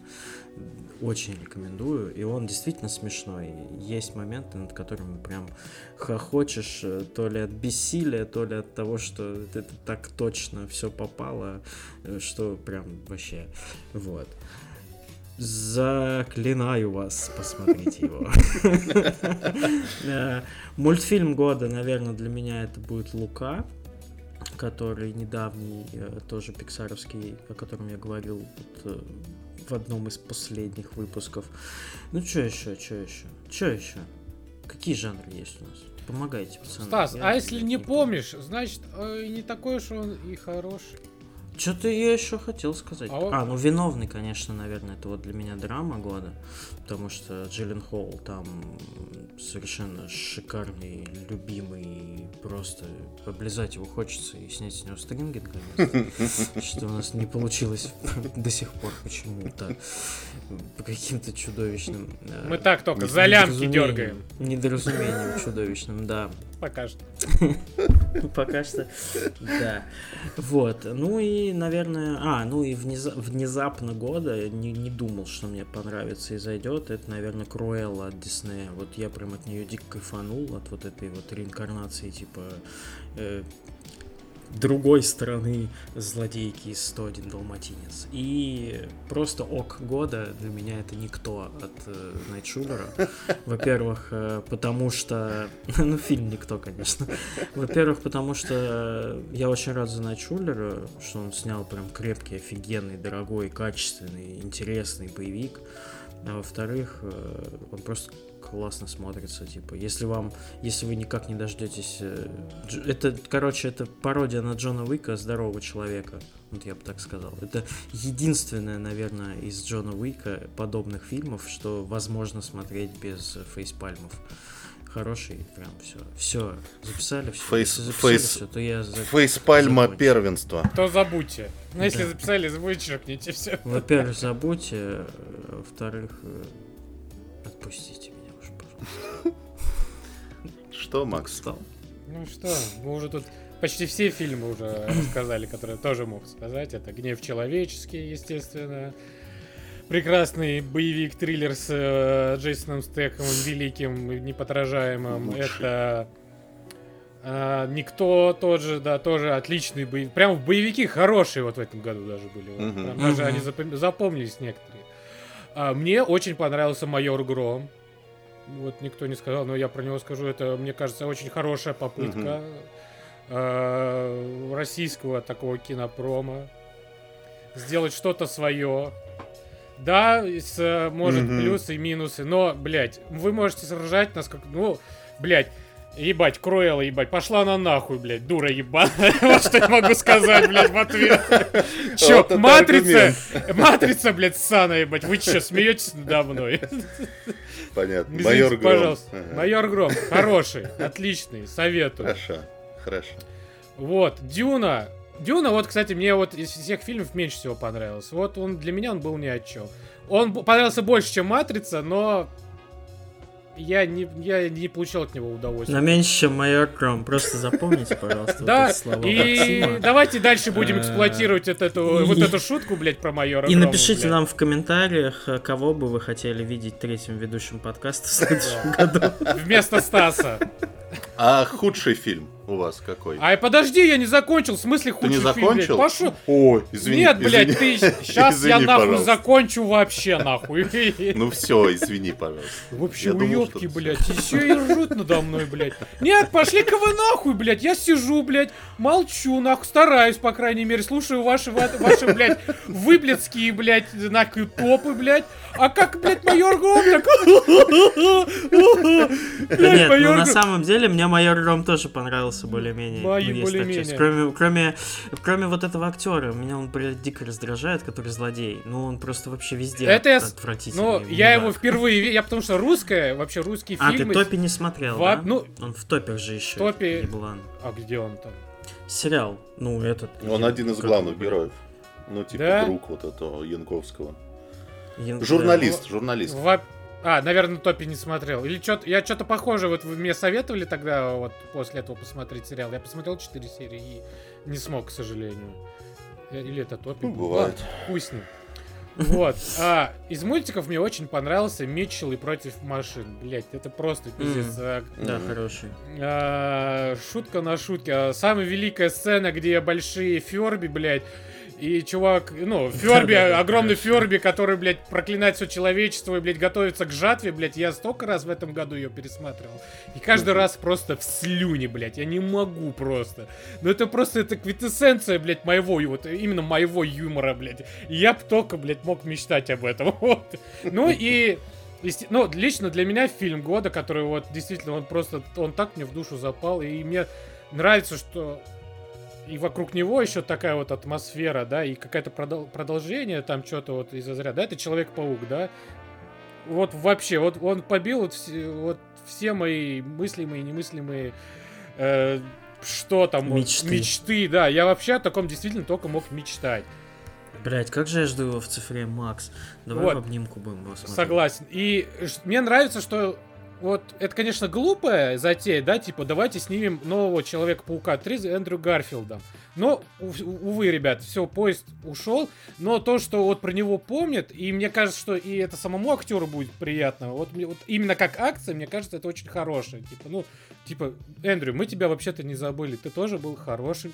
Очень рекомендую. И он действительно смешной. Есть моменты, над которыми прям хохочешь э, то ли от бессилия, то ли от того, что это так точно все попало, э, что прям вообще вот. Заклинаю вас, посмотрите его. Э, Мультфильм года, наверное, для меня это будет Лука, который недавний, э, тоже пиксаровский, о котором я говорил э, в одном из последних выпусков. Ну, что еще, что еще, что еще? Какие жанры есть у нас? Помогайте, пацаны. Стас, Я а если не помнишь, значит, не такой уж он и хороший. Что-то я еще хотел сказать. А А, ну виновный, конечно, наверное, это вот для меня драма года, потому что Джиллен Холл там совершенно шикарный, любимый, просто облизать его хочется и снять с него стринги наконец что у нас не получилось до сих пор почему-то по каким-то чудовищным... э, Мы так только за лямки дергаем. Недоразумением чудовищным, да. Пока что. Пока что, да. Вот, ну и, наверное, а, ну и внеза- внезапно года, не думал, что мне понравится и зайдет, это, наверное, Круэлла от Диснея. Вот я прям от нее дико кайфанул, от вот этой вот реинкарнации, типа, э, другой стороны злодейки из 101 Далматинец. И просто ок года для меня это никто от э, Найтшулера. Во-первых, э, потому что... Ну, фильм никто, конечно. Во-первых, потому что я очень рад за Найтшулера, что он снял прям крепкий, офигенный, дорогой, качественный, интересный боевик. А во-вторых, э, он просто классно смотрится, типа, если вам, если вы никак не дождетесь, э, это, короче, это пародия на Джона Уика здорового человека, вот я бы так сказал. Это единственное, наверное, из Джона Уика подобных фильмов, что возможно смотреть без э, фейспальмов. Хороший, прям все. Все, записали все. Фейс- Если записали фейс- все, то я за- Фейспальма закончил. первенства. То забудьте. Ну, если Да. записали, вычеркните все. Во-первых, забудьте, э, во-вторых, э, отпустите меня уже, пожалуйста. Что, Макс? Устал. Ну что, мы уже тут почти все фильмы уже рассказали, которые тоже мог сказать. Это «Гнев человеческий», естественно. Прекрасный боевик-триллер с э, Джейсоном Стэком, великим, и неподражаемым. Лучший. Это э, Никто тот же, да, тоже отличный боевик. Прям в боевики хорошие вот в этом году даже были. Вот Мгм. прям даже Мгм. они запом- запомнились некоторые. А, мне очень понравился «Майор Гром». Вот никто не сказал, но я про него скажу. Это, мне кажется, очень хорошая попытка э, российского такого кинопрома сделать что-то свое. Да, с, э, может, Мгм. плюсы и минусы, но, блядь, вы можете сражать нас как... Ну, блядь, ебать, Круэлла, ебать, пошла на нахуй, блядь, дура ебаная. Вот что я могу сказать, блядь, в ответ. Чё, это матрица, матрица, блядь, ссаная, ебать, вы чё, смеетесь надо мной? Понятно. Майор Гром. пожалуйста. Майор Гром, хороший, отличный, советую. Хорошо, хорошо. Вот, Дюна. Дюна, вот, кстати, мне вот из всех фильмов меньше всего понравился. Вот он для меня он был ни о чем. Он понравился больше, чем Матрица, но я не, я не получал от него удовольствия. На меньше, чем майор Кром. Просто запомните, пожалуйста, Да, и давайте дальше будем Э, эксплуатировать вот эту, и- вот эту шутку, блядь, про майора И напишите блядь. нам в комментариях, э, кого бы вы хотели видеть третьим ведущим подкаста в следующем году. Вместо Стаса. А худший фильм у вас какой? Ай, подожди, я не закончил. В смысле Ты худший не фильм, блядь? закончил? Пошел. Ой, извини. Нет, блядь, извини. ты сейчас я Извини, нахуй пожалуйста. закончу вообще нахуй. Ну все, извини, пожалуйста. Вообще Я думал, уёбки, ты- блядь, еще и ржут надо мной, блядь. Нет, пошли-ка вы нахуй, блядь. Я сижу, блядь, молчу, нахуй, стараюсь, по крайней мере, слушаю ваши, ва- ваши, блядь, выблядские, блядь, нахуй топы, блядь. А как, блядь, майор Гром так... Блядь, нет, ну майор на Гром. самом деле мне майор Гром тоже понравился понравился более-менее. Ну, есть так более-менее. часть. Кроме, кроме, кроме вот этого актера, меня он, блядь, дико раздражает, который злодей. Ну, он просто вообще везде Это отвратительный. Ну, я его впервые я потому что русская, вообще русские А, ты фильмы... Топи не смотрел, Во- да? ну, Он в топе же еще. Топи- еблан. А где он там? Сериал. Ну, этот. Он я- один из главных он? героев. Ну, типа Да? друг вот этого Янковского. Ян- да. Журналист, журналист. Во- А, наверное, Топи не смотрел. Или что-то, я что-то похожее, вот вы мне советовали тогда вот после этого посмотреть сериал. Я посмотрел 4 серии и не смог, к сожалению. Э, Или это Топи? Ну, бывает. Пусть ним. Вот. А из мультиков мне очень понравился Митчелл и против машин. Блять, это просто пиздец. А, Да, хороший. а, шутка на шутке. А, Самая великая сцена, где большие Ферби, блядь, и чувак, ну, Ферби, огромный. Ферби, который, блядь, проклинает все человечество и, блядь, готовится к жатве, блядь, я столько раз в этом году ее пересматривал. И каждый раз просто в слюне, блядь, я не могу просто. Ну это просто, это квитэссенция, блядь, моего, вот именно моего юмора, блядь. И я б только, блядь, мог мечтать об этом. Вот. Ну и Ну, лично для меня фильм года, который вот действительно, он просто, он так мне в душу запал, и мне нравится, что и вокруг него еще такая вот атмосфера, да, и какое-то продол- продолжение там что-то вот из-за заряда. Да, это Человек-паук, да. Вот вообще, вот он побил вот все, вот все мои мыслимые и немыслимые э, что там, вот, Мечты. мечты, да. Я вообще о таком действительно только мог мечтать. Блять, как же я жду его в цифре Макс. Давай Вот. в обнимку будем его смотреть. Согласен. И мне нравится, что вот это, конечно, глупая затея, да, типа давайте снимем нового Человека-паука 3 с Эндрю Гарфилдом. Но, ув- увы, ребят, все, поезд ушел. Но то, что вот про него помнят, и мне кажется, что и это самому актеру будет приятно. Вот, вот именно как акция, мне кажется, это очень хорошее. Типа, ну, типа, Эндрю, мы тебя вообще-то не забыли. Ты тоже был хорошим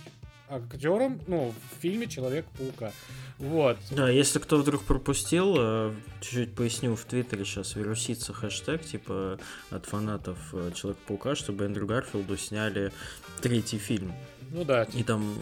актером, ну, в фильме Человек-паука. Вот. Да, если кто вдруг пропустил, э, чуть-чуть поясню, в Твиттере сейчас вирусится хэштег, типа, от фанатов э, Человека-паука, чтобы Эндрю Гарфилду сняли третий фильм. Ну да, И там,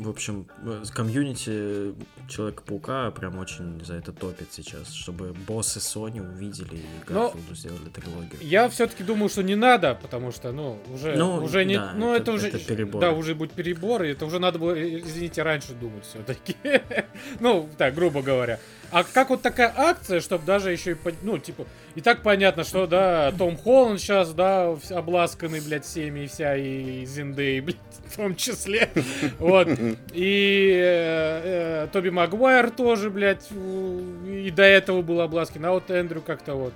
в общем, э, комьюнити Человека-паука прям очень за это топит сейчас, чтобы боссы Sony увидели и Но- Гарфилду сделали трилогию. Я все-таки думаю, что не надо, потому что, ну, уже, Ну, уже не, да, ну, это, это- уже, это перебор. да, уже будет перебор, и это уже надо было, э, извините, раньше думать все-таки. ну, так, грубо говоря. А как вот такая акция, чтобы даже еще и, ну, типа, и так понятно, что, да, Том Холланд сейчас, да, обласканный, блядь, всеми, и вся, и Зиндей, блядь, в том числе. Вот. И э, э, Тоби Магуайр тоже, блядь, и до этого был обласкан. А вот Эндрю как-то вот,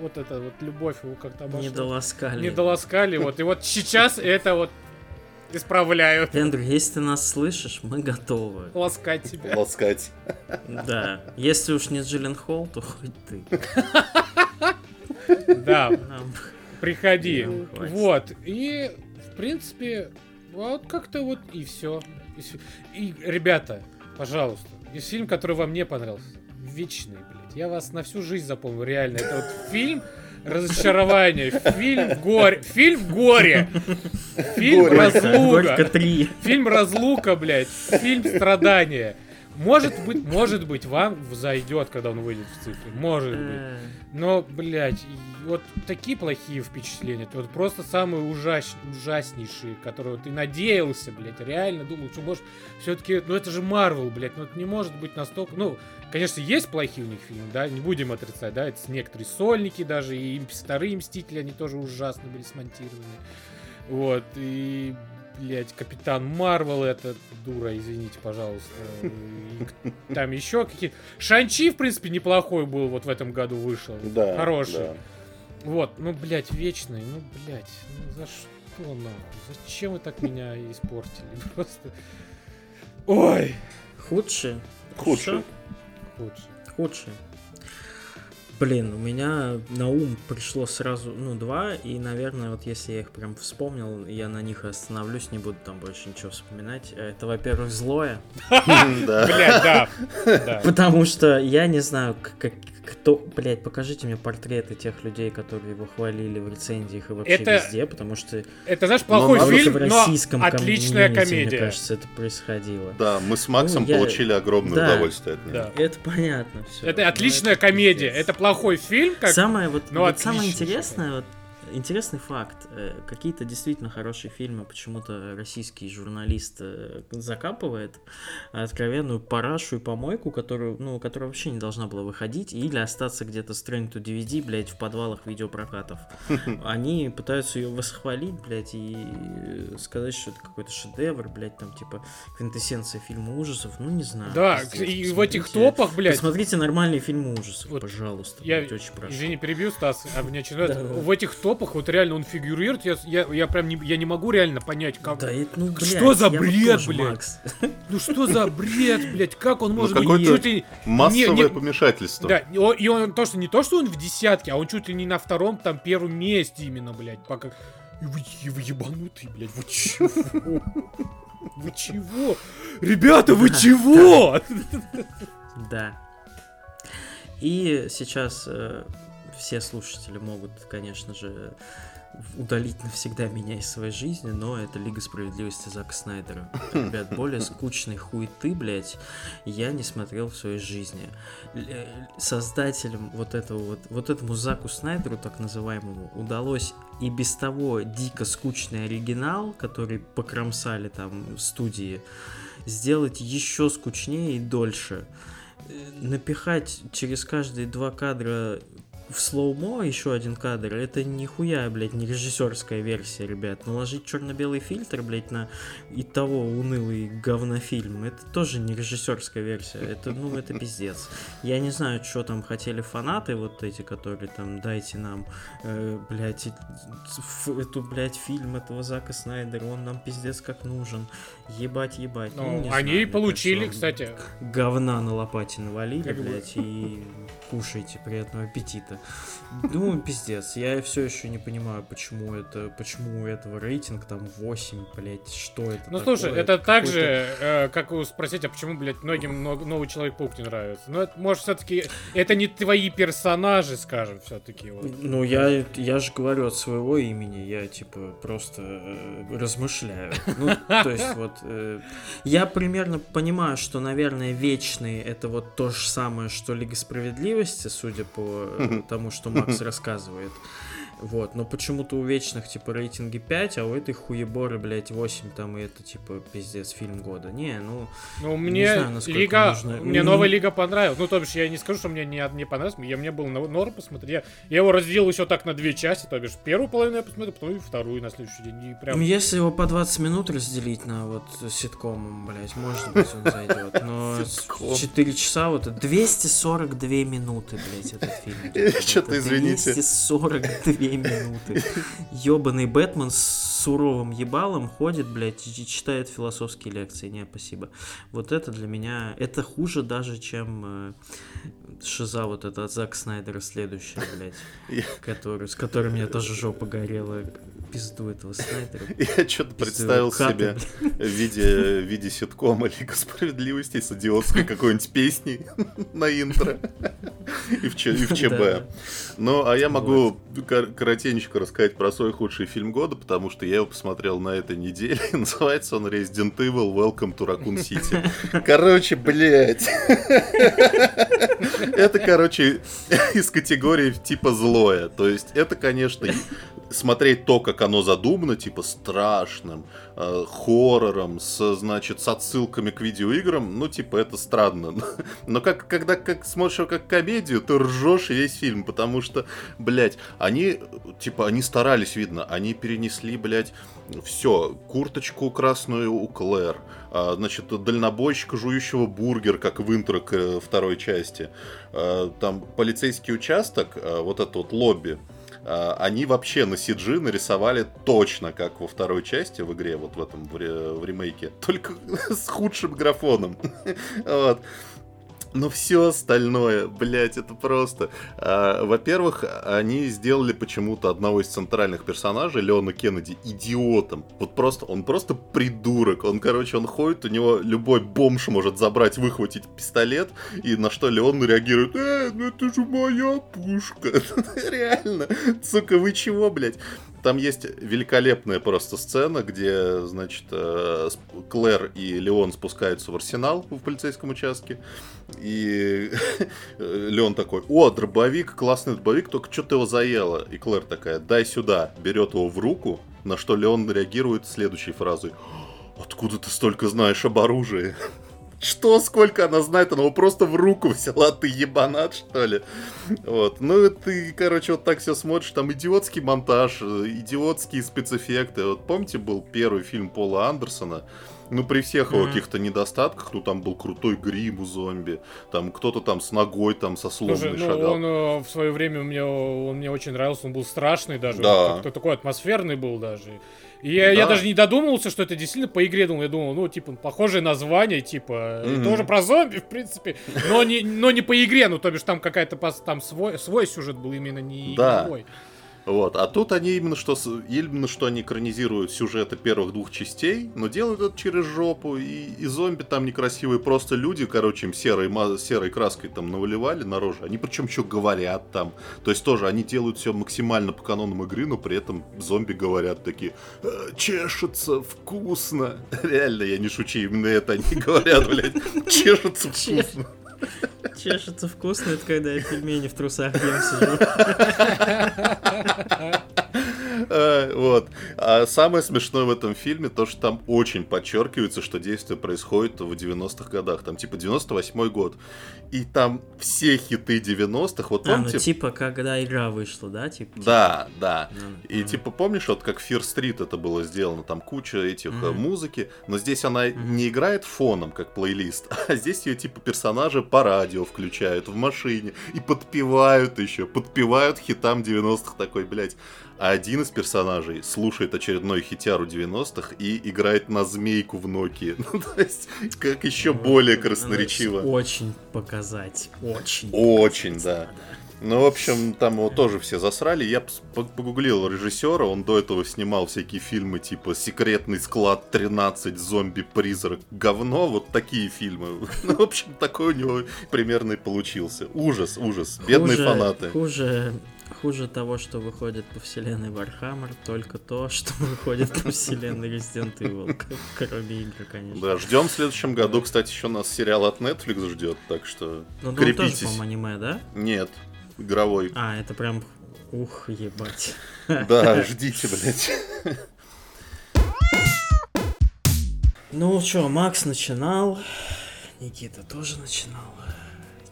вот это вот любовь его как-то Не обошла. доласкали. Не доласкали, вот. И вот сейчас это вот исправляют. Эндрю, если ты нас слышишь, мы готовы. Ласкать тебя. Ласкать. Да. Если уж не Джилен Холл, то хоть ты. Да, приходи. Вот. И, в принципе, вот как-то вот и все. И, ребята, пожалуйста, есть фильм, который вам не понравился. Вечный, блядь. Я вас на всю жизнь запомню, реально. Это вот фильм разочарование, фильм горе, фильм горе, фильм Горе. Горько разлука, 3. фильм разлука, блядь, фильм страдания. Может быть, может быть, вам зайдет, когда он выйдет в цифре. Может быть. Но, блядь, вот такие плохие впечатления. Это вот просто самые ужас... ужаснейшие, которые ты надеялся, блядь, реально думал, что может все-таки, ну это же Марвел, блядь, ну это не может быть настолько, ну, конечно, есть плохие у них фильмы, да, не будем отрицать, да, это некоторые сольники даже, и вторые Мстители, они тоже ужасно были смонтированы. Вот, и, блядь, Капитан Марвел, это дура, извините, пожалуйста. И там еще какие Шанчи, в принципе, неплохой был вот в этом году вышел. Да. Хороший. да. Вот, ну, блядь, вечный, ну, блядь, ну за что нахуй? Зачем вы так меня испортили? Просто. Ой, Худший? Худший. Лучше. Худший. Блин, у меня на ум пришло сразу, ну, два, и, наверное, вот если я их прям вспомнил, я на них остановлюсь, не буду там больше ничего вспоминать. Это, во-первых, злое, потому что я не знаю, кто, блядь, покажите мне портреты тех людей, которые его хвалили в рецензиях и вообще Это везде, потому что Это, знаешь, плохой Но фильм, в но российском отличная комьюнити, Мне комедия. кажется, это происходило. Да, мы с Максом Ну, я- получили огромное Да. удовольствие от него. Да. Это понятно все. Это отличная комедия. Это плохой фильм, как... Самое вот, Ну, вот самое интересное, вот интересный факт. Э, какие-то действительно хорошие фильмы почему-то российский журналист э, закапывает откровенную парашу и помойку, которую, ну, которая вообще не должна была выходить, или остаться где-то стрэнг to DVD, блядь, в подвалах видеопрокатов. Они пытаются ее восхвалить, блядь, и сказать, что это какой-то шедевр, блядь, там, типа, квинтэссенция фильма ужасов, ну, не знаю. Да, и в этих топах, блядь. Посмотрите нормальные фильмы ужасов, пожалуйста. Я, очень прошу. Извини, перебью, Стас, а меня В этих топах вот реально он фигурирует, я, я, я прям не, я не могу реально понять, как... Да, это, ну, блядь, что за бред, блядь? Ну что за бред, блядь, как он ну, может быть чуть ли... Массовое не, не... помешательство. Да, и он то, что не то, что он в десятке, а он чуть ли не на втором, там, первом месте именно, блядь, пока... Вы, вы ебанутый, блядь, вы чего? Вы чего? Ребята, вы чего? Да. И сейчас э, все слушатели могут, конечно же, удалить навсегда меня из своей жизни, но это Лига Справедливости Зака Снайдера. Ребят, более скучной хуеты, блядь, я не смотрел в своей жизни. Э, создателям вот этого вот, вот этому Заку Снайдеру, так называемому, удалось и без того дико скучный оригинал, который покромсали там студии, сделать еще скучнее и дольше э, напихать через каждые два кадра в слоумо еще один кадр, это нихуя, блядь, не режиссерская версия, ребят. Наложить черно-белый фильтр, блядь, на и того унылый говнофильм, это тоже не режиссерская версия. Это, ну, это пиздец. Я не знаю, что там хотели фанаты, вот эти, которые там, дайте нам, э, блядь, эту, блядь, фильм этого Зака Снайдера, он нам пиздец как нужен. Ебать, ебать. Ну, ну они знаю, получили, кажется, кстати. Говна на лопате навалили, как блядь, и кушайте, приятного аппетита. Ну, пиздец, я все еще не понимаю, почему это, почему у этого рейтинг там 8, блядь, что это Ну, такое? слушай, это так же, э, как спросить, а почему, блядь, многим новый Человек-паук не нравится. Ну, это, может, все-таки, это не твои персонажи, скажем, все-таки. Вот. Ну, я, я же говорю от своего имени, я, типа, просто э, размышляю. Ну, то есть, вот, э, я примерно понимаю, что, наверное, вечные это вот то же самое, что Лига Справедливости, судя по тому, что Макс рассказывает. Вот, но почему-то у вечных, типа, рейтинги 5, а у этой хуеборы, блядь, 8, там, и это, типа, пиздец, фильм года. Не, ну... Ну, мне не знаю, Лига, нужно... мне новая Лига понравилась. Ну, то бишь, я не скажу, что мне не, не понравилось, я, мне было норм посмотреть. Я, я его разделил еще так на две части, то бишь, первую половину я посмотрю, потом и вторую на следующий день. И прям... Если его по 20 минут разделить на вот ситком, блядь, может быть, он зайдет. Но 4 часа, вот, 242 минуты, блядь, этот фильм. Что-то, извините. 242 две минуты. Ёбаный Бэтмен с суровым ебалом ходит, блядь, и читает философские лекции. Не, спасибо. Вот это для меня... Это хуже даже, чем э, Шиза вот эта от Зак Снайдера следующая, блядь. Который, с которым меня тоже жопа горела пизду этого Снайдера. Я что-то представил себе в виде, в виде ситкома Лига Справедливости с идиотской какой-нибудь песней на интро и в ЧБ. Ну, а я могу коротенько рассказать про свой худший фильм года, потому что я его посмотрел на этой неделе. Называется он Resident Evil Welcome to Raccoon City. Короче, блядь. Это, короче, из категории типа злое. То есть это, конечно, смотреть то, как оно задумано, типа страшным, э, хоррором, с, значит, с отсылками к видеоиграм, ну, типа, это странно. Но как, когда как смотришь его как комедию, ты ржешь весь фильм, потому что, блядь, они, типа, они старались, видно, они перенесли, блядь, все, курточку красную у Клэр, а, значит, дальнобойщика, жующего бургер, как в интро к э, второй части, а, там полицейский участок, а, вот это вот лобби, они вообще на CG нарисовали точно, как во второй части в игре, вот в этом в ремейке, только с худшим графоном. вот. Но все остальное, блядь, это просто... А, во-первых, они сделали почему-то одного из центральных персонажей, Леона Кеннеди, идиотом. Вот просто, он просто придурок. Он, короче, он ходит, у него любой бомж может забрать, выхватить пистолет, и на что Леон реагирует, э, ну это же моя пушка. Реально. Сука, вы чего, блядь? Там есть великолепная просто сцена, где, значит, э, Клэр и Леон спускаются в арсенал в полицейском участке. И Леон такой, о, дробовик, классный дробовик, только что ты его заела. И Клэр такая, дай сюда, берет его в руку, на что Леон реагирует следующей фразой. Откуда ты столько знаешь об оружии? Что, сколько она знает, она его просто в руку взяла, ты ебанат, что ли? Вот, ну ты, короче, вот так все смотришь, там идиотский монтаж, идиотские спецэффекты. Вот помните, был первый фильм Пола Андерсона, ну, при всех его mm-hmm. каких-то недостатках, ну, там был крутой грим у зомби, там кто-то там с ногой, там со сломанной Слушай, ну, шагал. он э, в свое время мне, он мне очень нравился, он был страшный даже, да. он такой атмосферный был даже. И я, да. я даже не додумывался, что это действительно по игре думал. Я думал, ну, типа, похожее название, типа, mm-hmm. тоже про зомби, в принципе, но не, но не по игре, ну, то бишь там какая-то там свой, свой сюжет был именно не да. игровой. Вот. А тут они именно что, именно что они экранизируют сюжеты первых двух частей, но делают это через жопу, и, и зомби там некрасивые, просто люди, короче, им серой, серой краской там наваливали на рожу. Они причем еще говорят там. То есть тоже они делают все максимально по канонам игры, но при этом зомби говорят такие «Э, чешется вкусно. Реально, я не шучу, именно это они говорят, блядь. Чешется вкусно. Чешется вкусно, это когда я пельмени в трусах ем сижу. Э, вот. А самое смешное в этом фильме то, что там очень подчеркивается, что действие происходит в 90-х годах. Там типа 98-й год. И там все хиты 90-х. Вот помните? А, ну типа когда игра вышла, да? Типа, да, да. Ну, и типа помнишь, вот как Fear Street это было сделано, там куча этих mm-hmm. музыки, но здесь она mm-hmm. не играет фоном, как плейлист, а здесь ее типа персонажи по радио включают в машине и подпевают еще, подпевают хитам 90-х такой, блядь а один из персонажей слушает очередной хитяру 90-х и играет на змейку в Nokia. Ну, то есть, как еще более красноречиво. Очень показать. Очень. Очень, да. Ну, в общем, там его тоже все засрали. Я погуглил режиссера, он до этого снимал всякие фильмы типа «Секретный склад 13», «Зомби-призрак», «Говно», вот такие фильмы. Ну, в общем, такой у него примерно и получился. Ужас, ужас. Бедные хуже, фанаты. Хуже Хуже того, что выходит по вселенной Warhammer, только то, что выходит по вселенной Resident Evil. Кроме игры, конечно. Да, ждем в следующем году. Кстати, еще нас сериал от Netflix ждет, так что ну, крепитесь. Ну, тоже, аниме, да? Нет, игровой. А, это прям... Ух, ебать. Да, ждите, блядь. Ну что, Макс начинал, Никита тоже начинал.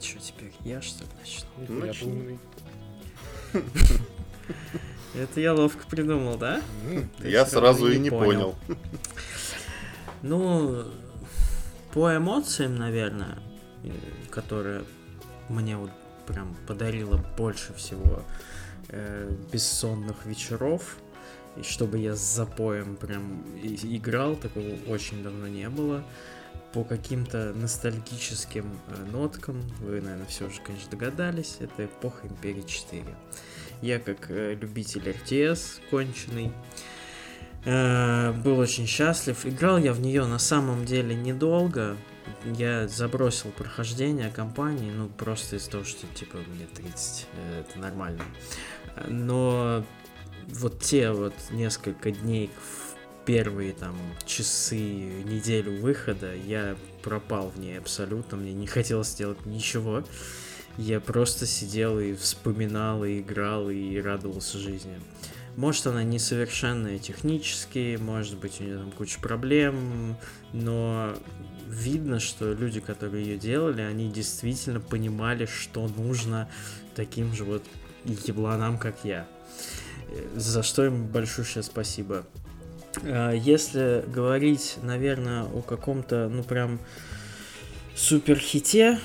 Что теперь, я что ли начну? Начну. Это я ловко придумал, да? Я сразу и не понял. Ну, по эмоциям, наверное, которые мне вот прям подарило больше всего э, бессонных вечеров, и чтобы я с запоем прям играл, такого очень давно не было. По каким-то ностальгическим э, ноткам, вы, наверное, все уже, конечно, догадались, это эпоха Империи 4. Я как э, любитель РТС конченый э, был очень счастлив. Играл я в нее на самом деле недолго. Я забросил прохождение компании, ну просто из-за того, что типа мне 30, э, это нормально. Но вот те вот несколько дней в первые там часы, неделю выхода я пропал в ней абсолютно, мне не хотелось делать ничего. Я просто сидел и вспоминал, и играл, и радовался жизни. Может, она несовершенная технически, может быть, у нее там куча проблем, но видно, что люди, которые ее делали, они действительно понимали, что нужно таким же вот ебланам, как я. За что им большое спасибо. А, если говорить, наверное, о каком-то, ну прям супер хите,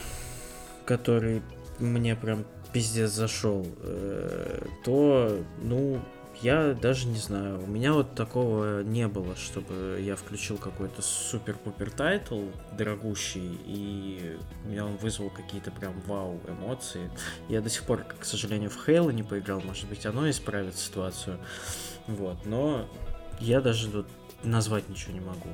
который мне прям пиздец зашел, э, то, ну, я даже не знаю. У меня вот такого не было, чтобы я включил какой-то супер-пупер title дорогущий, и меня он вызвал какие-то прям вау эмоции. Я до сих пор, к сожалению, в Halo не поиграл, может быть, оно исправит ситуацию. Вот, но я даже тут назвать ничего не могу,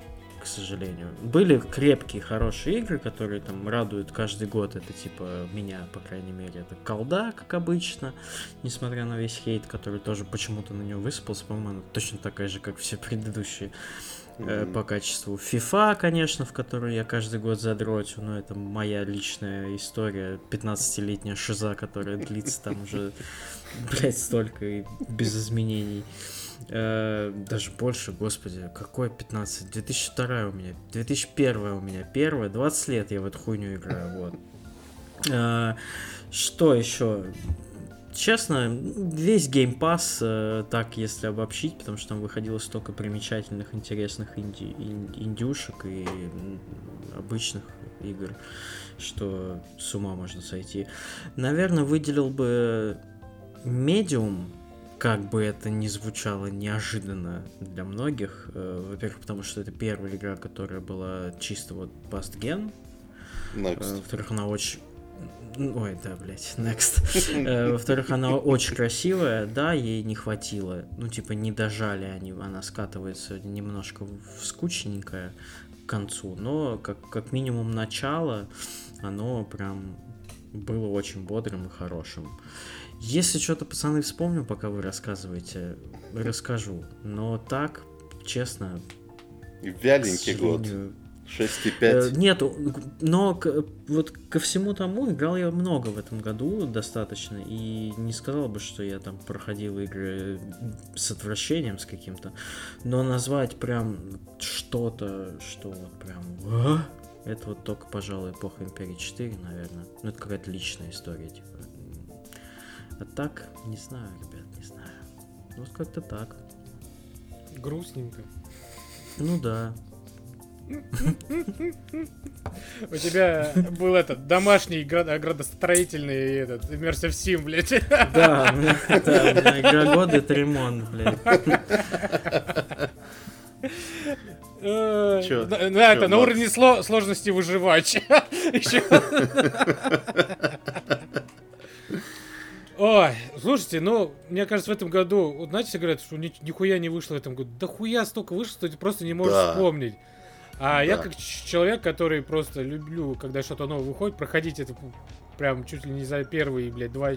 к сожалению. Были крепкие, хорошие игры, которые там радуют каждый год. Это типа меня, по крайней мере, это колда, как обычно, несмотря на весь хейт, который тоже почему-то на него высыпался, по-моему, точно такая же, как все предыдущие mm-hmm. по качеству. FIFA, конечно, в которую я каждый год задротю, но это моя личная история, 15-летняя шиза, которая длится там уже, блядь, столько и без изменений. Э, даже больше, господи, какой 15? 2002 у меня, 2001 у меня, первая, 20 лет я в эту хуйню играю, вот. Э, что еще? Честно, весь Game Pass, э, так если обобщить, потому что там выходило столько примечательных, интересных инди, индюшек и обычных игр, что с ума можно сойти. Наверное, выделил бы Medium, как бы это ни звучало неожиданно для многих. Э, во-первых, потому что это первая игра, которая была чисто вот пастген. Э, во-вторых, она очень Ой, да, блядь, next. Э, во-вторых, она очень красивая, да, ей не хватило. Ну, типа, не дожали они, она скатывается немножко скучненькая к концу, но как, как минимум начало, оно прям было очень бодрым и хорошим. Если что-то, пацаны, вспомню, пока вы рассказываете, расскажу. Но так, честно... Вяленький год. 6,5. Э, нет, но вот ко всему тому играл я много в этом году достаточно, и не сказал бы, что я там проходил игры с отвращением с каким-то, но назвать прям что-то, что вот прям... «А?» это вот только, пожалуй, эпоха Империи 4, наверное. Ну, это какая-то личная история, типа. А так, не знаю, ребят, не знаю. Вот как-то так. Грустненько. Ну да. У тебя был этот домашний градостроительный этот Immersive Sim, блядь. Да, да, у меня игра года это ремонт, блядь. Чё? Да, это на уровне сложности выживач. Ой, слушайте, ну, мне кажется, в этом году, вот знаете, все говорят, что ни, нихуя не вышло в этом году. Да хуя столько вышло, что ты просто не можешь да. вспомнить. А да. я как человек, который просто люблю, когда что-то новое выходит, проходить это прям чуть ли не за первые, блядь, два,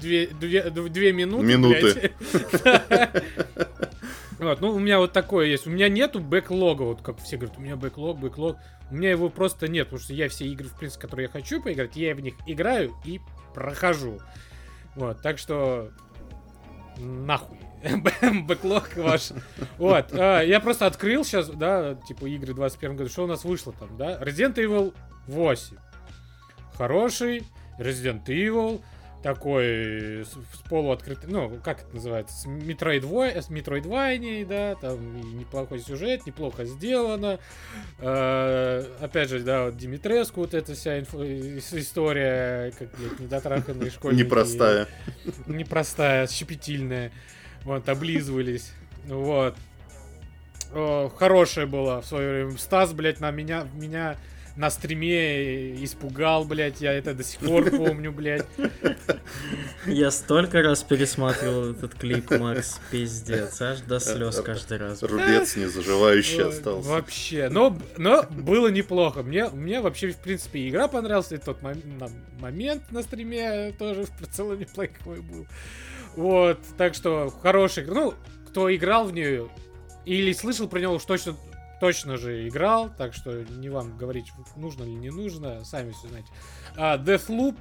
две, две, две минуты. Минуты. Вот, ну, у меня вот такое есть. У меня нету бэклога, вот как все говорят, у меня бэклог, бэклог. У меня его просто нет, потому что я все игры, в принципе, которые я хочу поиграть, я в них играю и прохожу. Вот, так что нахуй. Бэклог ваш. Вот. А, я просто открыл сейчас, да, типа игры 21 году. Что у нас вышло там, да? Resident Evil 8. Хороший. Resident Evil такой с, полуоткрытый, ну, как это называется, с Metroidvania, с Metroidvania, да, там неплохой сюжет, неплохо сделано. Э, опять же, да, вот Димитреску, вот эта вся инфо, история, как, блядь, недотраханные школьники. Непростая. Непростая, щепетильная. Вот, облизывались. Вот. Хорошая была в свое время. Стас, блядь, на меня, меня на стриме испугал, блядь, я это до сих пор помню, блядь. Я столько раз пересматривал этот клип, Макс, пиздец, аж до слез каждый раз. Рубец не заживающий остался. Вообще, но, но было неплохо. Мне, мне вообще, в принципе, игра понравилась, и тот момент на стриме тоже в целом неплохой был. Вот, так что хороший, ну, кто играл в нее или слышал про него, уж точно точно же играл, так что не вам говорить, нужно или не нужно, сами все знаете. А, Deathloop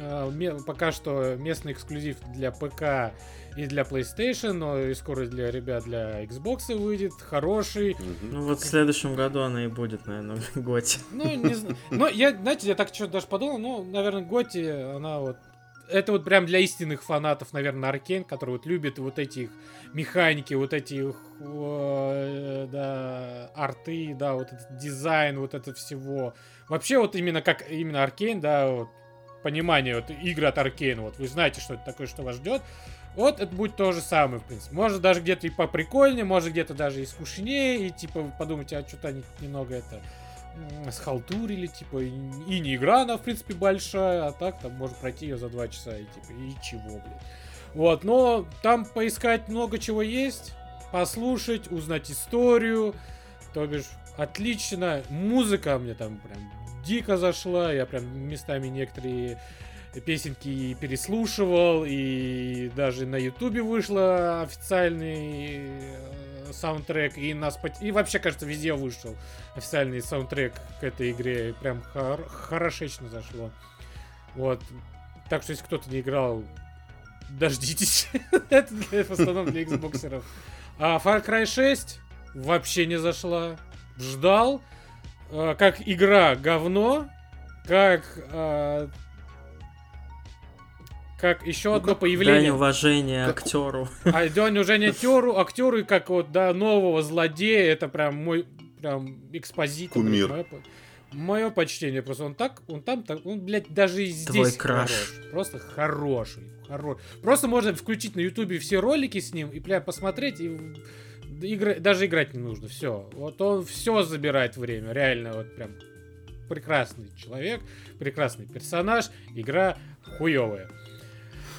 а, пока что местный эксклюзив для ПК и для PlayStation, но и скоро для ребят для Xbox выйдет, хороший. Ну вот в следующем году она и будет, наверное, в Готи. Ну, не знаю. Но я, знаете, я так что-то даже подумал, ну, наверное, Готи, она вот это вот прям для истинных фанатов, наверное, Аркейн, которые вот любят вот эти их механики, вот эти их, э, да, арты, да, вот этот дизайн, вот это всего. Вообще вот именно как именно Аркейн, да, вот, понимание, вот игры от Аркейн, вот вы знаете, что это такое, что вас ждет. Вот это будет то же самое, в принципе. Может даже где-то и поприкольнее, может где-то даже и скучнее, и типа вы подумайте, а что-то они немного это схалтурили, типа, и, не игра она, в принципе, большая, а так там можно пройти ее за два часа, и типа, и чего, блядь. Вот, но там поискать много чего есть, послушать, узнать историю, то бишь, отлично. Музыка мне там прям дико зашла. Я прям местами некоторые песенки переслушивал. И даже на ютубе вышло официальный э, саундтрек. И, на Spot... и вообще, кажется, везде вышел официальный саундтрек к этой игре. Прям хор- хорошечно зашло. Вот. Так что, если кто-то не играл, дождитесь. Это в основном для Xboxеров. А Far Cry 6 вообще не зашла. Ждал. Э, Как игра говно. Как... э, Как еще одно Дань появление. уважения как- актеру. А дань уважения актеру, актеру и как вот до нового злодея, это прям мой прям экспозит. Кумир. Мое, мое почтение. Просто он так, он там, так, он, блядь, даже и здесь Твой краш. хорош. Просто хороший. Хорош. Просто можно включить на ютубе все ролики с ним и прям посмотреть и игра- даже играть не нужно. Все. Вот он все забирает время. Реально, вот прям прекрасный человек, прекрасный персонаж, игра хуевая.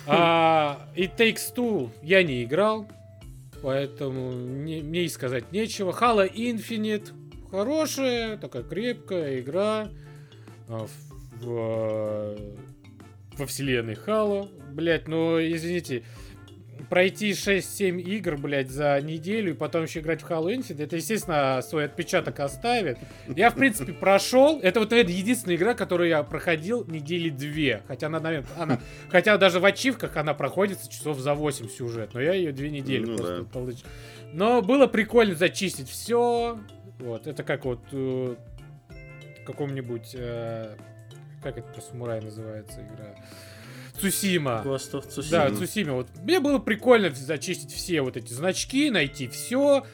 А, и Takes Two я не играл, поэтому не- мне и сказать нечего. Halo Infinite хорошая, такая крепкая игра а, в, в- во вселенной Halo. Блять, ну извините, пройти 6-7 игр, блядь, за неделю и потом еще играть в Halo Infinite, это, естественно, свой отпечаток оставит. Я, в принципе, прошел. Это вот наверное, единственная игра, которую я проходил недели две. Хотя она, наверное, она, хотя даже в ачивках она проходится часов за 8 сюжет. Но я ее две недели Ну просто да. получил. Но было прикольно зачистить все. Вот, это как вот э, каком-нибудь... э, как это про самурая называется игра? Цусима. Ghost of Tsushima. Да, Мгм. Цусиме. Вот мне было прикольно зачистить все вот эти значки, найти все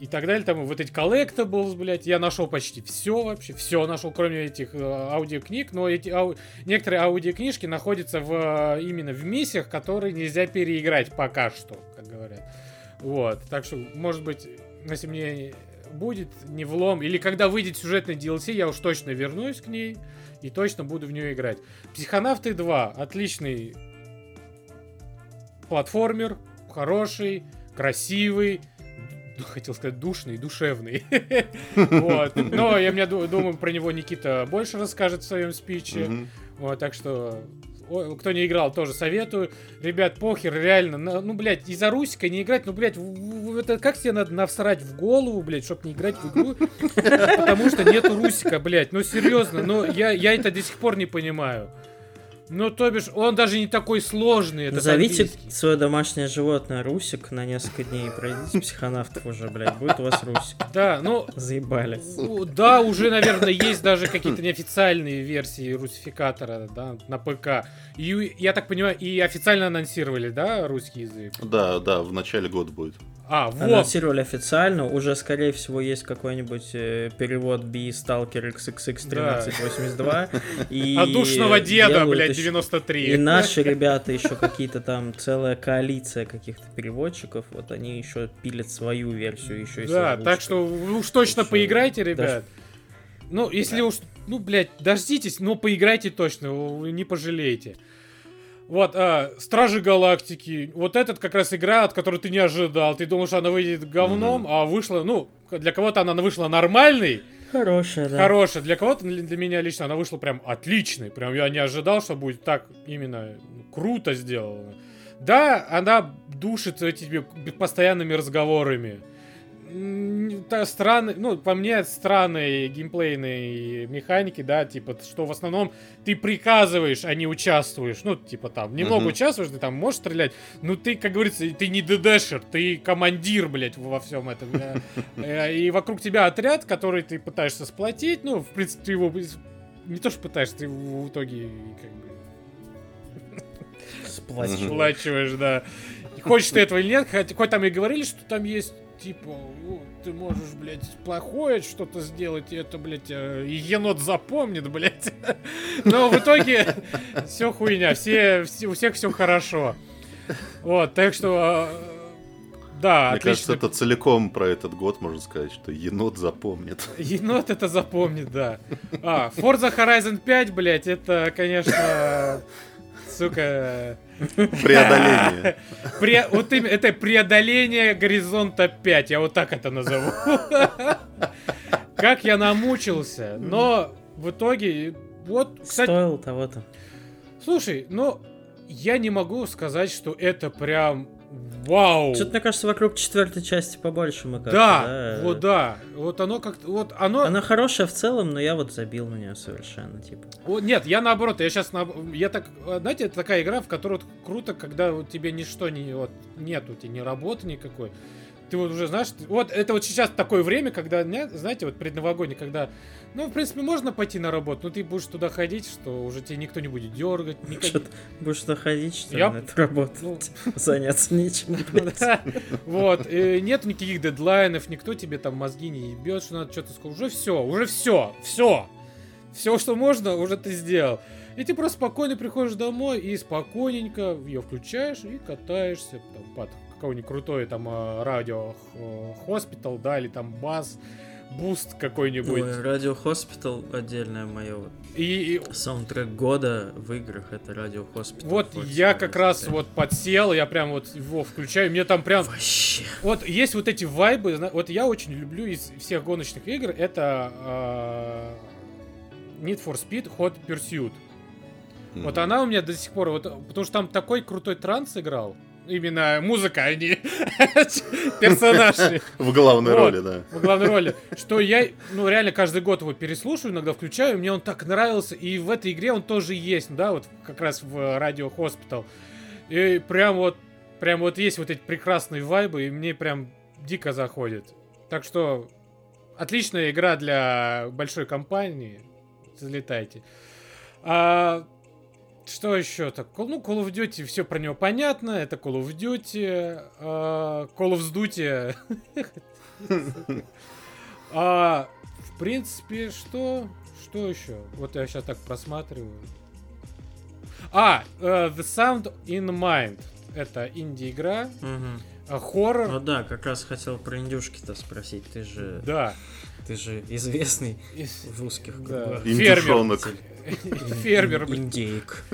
и так далее. Там вот эти collectibles, блядь. Я нашел почти все вообще. Все нашел, кроме этих э, аудиокниг. Но эти ау- некоторые аудиокнижки находятся в, э, именно в миссиях, которые нельзя переиграть пока что, как говорят. Вот. Так что, может быть, если мне будет не влом, или когда выйдет сюжетный DLC, я уж точно вернусь к ней и точно буду в нее играть. Психонавты 2. Отличный платформер, хороший, красивый, хотел сказать душный, душевный. Вот. Но я ду- думаю, про него Никита больше расскажет в своем спиче. Вот, так что кто не играл, тоже советую. Ребят, похер, реально. ну, блядь, из-за Русика не играть, ну, блядь, в- это как тебе надо навсрать в голову, блядь, чтобы не играть в игру? Потому что нету Русика, блядь. Ну, серьезно, ну, я, я это до сих пор не понимаю. Ну, то бишь, он даже не такой сложный. этот Назовите английский. свое домашнее животное Русик на несколько дней и пройдите психонавтов уже, блядь. Будет у вас Русик. Да, ну, Заебали. у- да, уже, наверное, есть даже какие-то неофициальные версии русификатора, да, на ПК. И, я так понимаю, и официально анонсировали, да, русский язык? Да, да, в начале года будет. А, вот. Анонсировали официально, уже, скорее всего, есть какой-нибудь э, перевод B Stalker XXX 1382. И От душного деда, блядь, еще- 93. И наши ребята еще какие-то там, целая коалиция каких-то переводчиков, вот они еще пилят свою версию еще Да, так что уж точно поиграйте, даже- ребят. Ну, если уж, ну, блядь, дождитесь, но поиграйте точно, не пожалеете. Вот, а, Стражи Галактики. Вот этот как раз игра, от которой ты не ожидал. Ты думал, что она выйдет говном, а вышла, ну, для кого-то она вышла нормальной, Хорошая, да. хорошая. Для кого-то, для для меня лично, она вышла прям отличной. Прям я не ожидал, что будет так именно круто сделано. Да, она душит этими постоянными разговорами. Странный, ну, по мне, странные геймплейные механики, да, типа, что в основном ты приказываешь, а не участвуешь. Ну, типа, там, немного Мгм. участвуешь, ты там можешь стрелять, но ты, как говорится, ты не ДДшер, ты командир, блядь, во всем этом. да. Э, И вокруг тебя отряд, который ты пытаешься сплотить, ну, в принципе, ты его не то, что пытаешься, ты в итоге как бы сплачиваешь, да. Хочешь ты этого или нет, хоть, хоть там и говорили, что там есть, типа, «О, ты можешь, блядь, плохое что-то сделать, и это, блядь, э, енот запомнит, блядь. Но в итоге все хуйня, все, все- у всех все хорошо. Вот, так что, э, да, Мне кажется, отлично. это целиком про этот год можно сказать, что енот запомнит. Енот это запомнит, да. А, Forza Horizon 5, блядь, это, конечно, сука, Преодоление. Пре- вот им- это преодоление горизонта 5, я вот так это назову. Как я намучился, но в итоге, вот, кстати, Стоило того-то. слушай, ну, я не могу сказать, что это прям вау. Что-то, мне кажется, вокруг четвертой части побольше мы как-то, Да, вот да, вот оно как-то, вот оно, Она хорошая в целом, но я вот забил на нее совершенно, типа. О, нет, я наоборот, я сейчас, я так, э, знаете, это такая игра, в которой вот круто, когда вот тебе ничто не, вот, нету, тебе ни работы никакой. Ты вот уже знаешь, вот это вот сейчас такое время, когда, знаете, вот предновогоднее, когда, ну, в принципе, можно пойти на работу, но ты будешь туда ходить, что уже тебе никто не будет дергать, никак- Что будешь находить, что ли, Я- на эту работу? ну, Заняться нечем. Вот, нет никаких дедлайнов, никто тебе там мозги не ебет, что надо что-то сказать. Уже все, уже все, все. Все, что можно, уже ты сделал. И ты просто спокойно приходишь домой и спокойненько ее включаешь и катаешься там, под какое-нибудь крутое там э, радио э, хоспитал, да, или там бас, boost какой-нибудь. Ой, Радио Hospital отдельное мое вот. И, и Саундтрек года в играх это Радио Hospital. вот я как раз вот подсел, я прям вот его включаю, мне там прям Вообще. Вот есть вот эти вайбы, вот я очень люблю из всех гоночных игр, это э, Need for Speed Hot Pursuit. Вот она у меня до сих пор, вот, потому что там такой крутой транс играл, именно музыка, а не персонажи В главной Вот. роли, да. в главной роли, что я, ну, реально каждый год его переслушиваю, иногда включаю, мне он так нравился, и в этой игре он тоже есть, да, вот как раз в Радио Hospital. И прям вот, прям вот есть вот эти прекрасные вайбы, и мне прям дико заходит. Так что, отличная игра для большой компании, залетайте. А, что еще так? Ну, Call of Duty, все про него понятно. Это Call of Duty. а, Call of Duty. А, в принципе, что? Что еще? Вот я сейчас так просматриваю. А, э, The Sound in Mind. Это инди-игра, а, хоррор. Ну да, как раз хотел про индюшки-то спросить. Ты же, Да. ты же известный Из- в русских Да. кругах. Индюшонок. Фермер, блин. Индейк.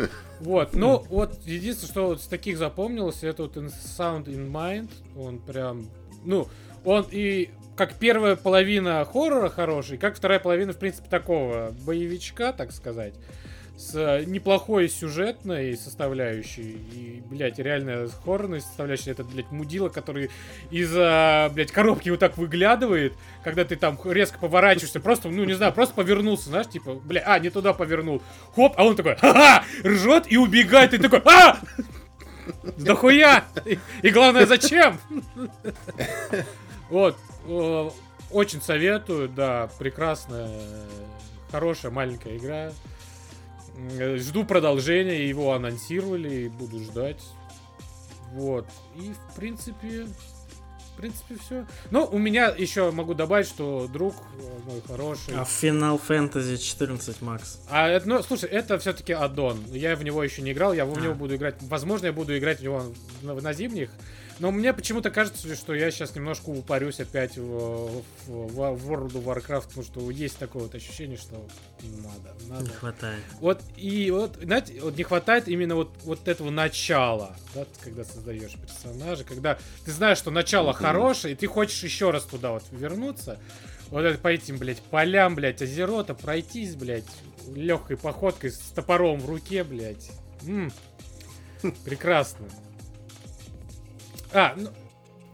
Вот, ну, вот, единственное, что вот с таких запомнилось, это вот in Sound in Mind, он прям, ну, он и как первая половина хоррора хороший, как вторая половина, в принципе, такого боевичка, так сказать, с э, неплохой сюжетной составляющей, и, блядь, реально хоррорной составляющей, это, блядь, мудила, который из-за, блядь, коробки вот так выглядывает, когда ты там резко поворачиваешься, просто, ну, не знаю, просто повернулся, знаешь, типа, бля, а, не туда повернул, хоп, а он такой, ха-ха, ржет и убегает, и такой, а! Да хуя! И, и главное, зачем? Вот, э, очень советую, да, прекрасная, хорошая маленькая игра. М, Жду продолжения, его анонсировали, и буду ждать. Вот, и в принципе, в принципе все. Ну, у меня еще могу добавить, что друг э, мой хороший. А Final Fantasy 14 Макс. А это, ну, слушай, это все-таки аддон. Я в него еще не играл, я в А. него буду играть. Возможно, я буду играть в него на, на зимних. Но мне почему-то кажется, что я сейчас немножко упарюсь опять в, в- в World of Warcraft, потому что есть такое вот ощущение, что надо, Не надо. хватает. Вот и вот, знаете, вот не хватает именно вот, вот этого начала, да, когда создаешь персонажа, когда ты знаешь, что начало хорошее, и ты хочешь еще раз туда вот вернуться, вот это по этим, блядь, полям, блядь, Азерота пройтись, блядь, легкой походкой с топором в руке, блядь. М, Прекрасно. А, ну,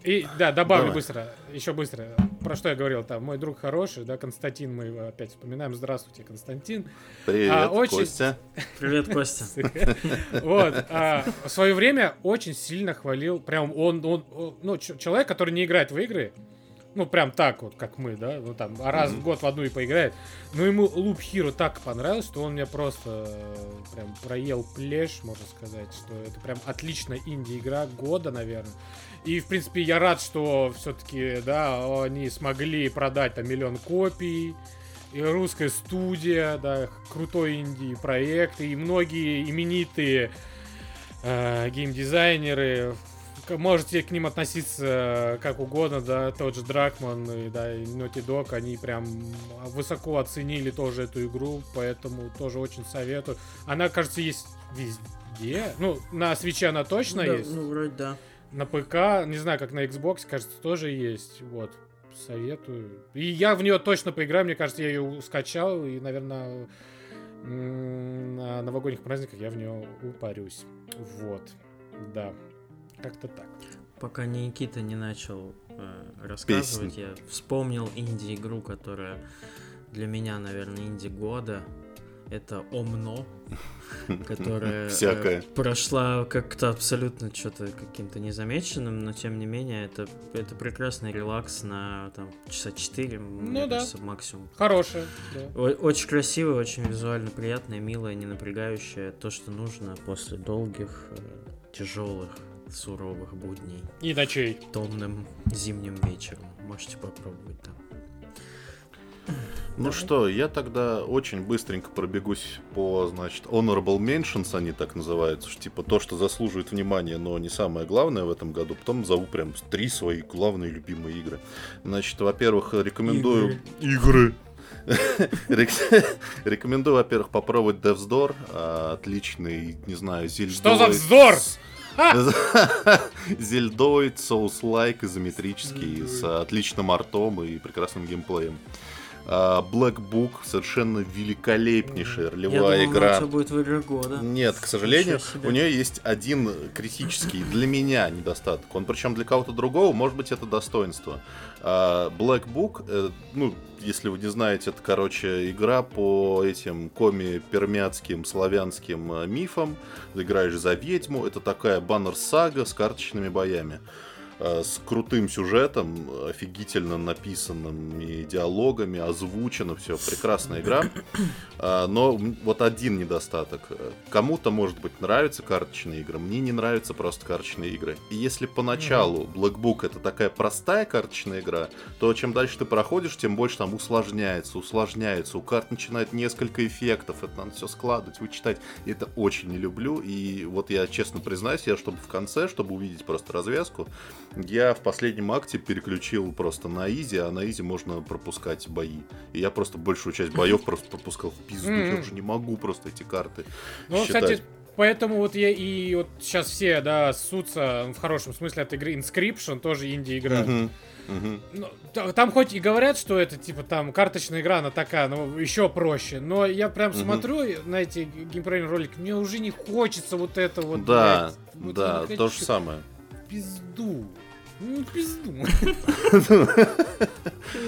и, да, добавлю Давай. быстро, еще быстро, про что я говорил, там, мой друг хороший, да, Константин, мы его опять вспоминаем, здравствуйте, Константин. Привет, А, очень- Костя. Привет, Костя. Вот. а, в свое время очень сильно хвалил. Прям он, он, он- ну, человек, который не играет в игры. Ну, прям так вот, как мы, да. Ну, там, раз в год в одну и поиграет. Но ему Loop Hero так понравилось, что он меня просто э, прям проел плешь, можно сказать. Что это прям отличная инди-игра года, наверное. И, в принципе, я рад, что все-таки, да, они смогли продать там миллион копий. И русская студия, да, крутой инди-проект, и многие именитые э, геймдизайнеры. Можете к ним относиться как угодно, да, тот же Дракман и, да, и Naughty Dog, они прям высоко оценили тоже эту игру, поэтому тоже очень советую. Она, кажется, есть вез- Где? Ну, на свече она точно Да, есть. Ну, вроде да. На ПК, не знаю, как на Xbox, кажется, тоже есть. Вот. Советую. И я в нее точно поиграю. Мне кажется, я ее скачал. И, наверное, на новогодних праздниках я в нее упарюсь. Вот. Да. Как-то так. Пока Никита не начал э, рассказывать, я вспомнил инди-игру, которая для меня, наверное, инди года. Это Омно, которая э, Всякое. прошла как-то абсолютно что-то каким-то незамеченным, но тем не менее это, это прекрасный релакс на там, часа 4, мне Ну да. кажется, максимум. Хорошая. да. Очень красивая, очень визуально приятная, милая, не напрягающая. То, что нужно после долгих, э, тяжелых, суровых будней И ночей. томным зимним вечером. Можете попробовать там. Ну что, я тогда очень быстренько пробегусь по, значит, honorable mentions, они так называются, что, типа то, что заслуживает внимания, но не самое главное в этом году. Потом зову прям три свои главные любимые игры. Значит, во-первых, рекомендую... Игры! Рек- Рекомендую, во-первых, попробовать Death's Door. а, Отличный, не знаю, зельдовый... Что за вздор? Зельдоид, соус-лайк, изометрический, с отличным артом и прекрасным геймплеем. А, Black Book совершенно великолепнейшая Я ролевая думал, она у игра. тебя будет в игре года. Нет, к сожалению, у нее есть один критический для меня недостаток. Он причем для кого-то другого, может быть, это достоинство. А, Black Book, э, ну, если вы не знаете, это, короче, игра по этим коми-пермяцким славянским э, мифам. Ты играешь за ведьму. Это такая баннер-сага с карточными боями с крутым сюжетом, офигительно написанными диалогами, озвучено все, прекрасная игра. А, Но вот один недостаток. Кому-то, может быть, нравятся карточные игры, мне не нравятся просто карточные игры. И если поначалу Black Book это такая простая карточная игра, то чем дальше ты проходишь, тем больше там усложняется, усложняется. У карт начинает несколько эффектов, это надо все складывать, вычитать. И это очень не люблю. И вот я честно признаюсь, я чтобы в конце, чтобы увидеть просто развязку, я в последнем акте переключил просто на изи, а на изи можно пропускать бои. И я просто большую часть боев просто пропускал в пизду. Я уже не могу просто эти карты Ну, кстати, поэтому вот я и вот сейчас все, да, ссутся в хорошем смысле от игры Inscription, тоже инди-игра. Ну, та- там хоть и говорят, что это типа там карточная игра, она такая, ну еще проще. Но я прям Мгм. смотрю на эти геймплейные ролики, мне уже не хочется вот это вот. Да, блядь, вот да, то же самое. Пизду. Ну, пизду.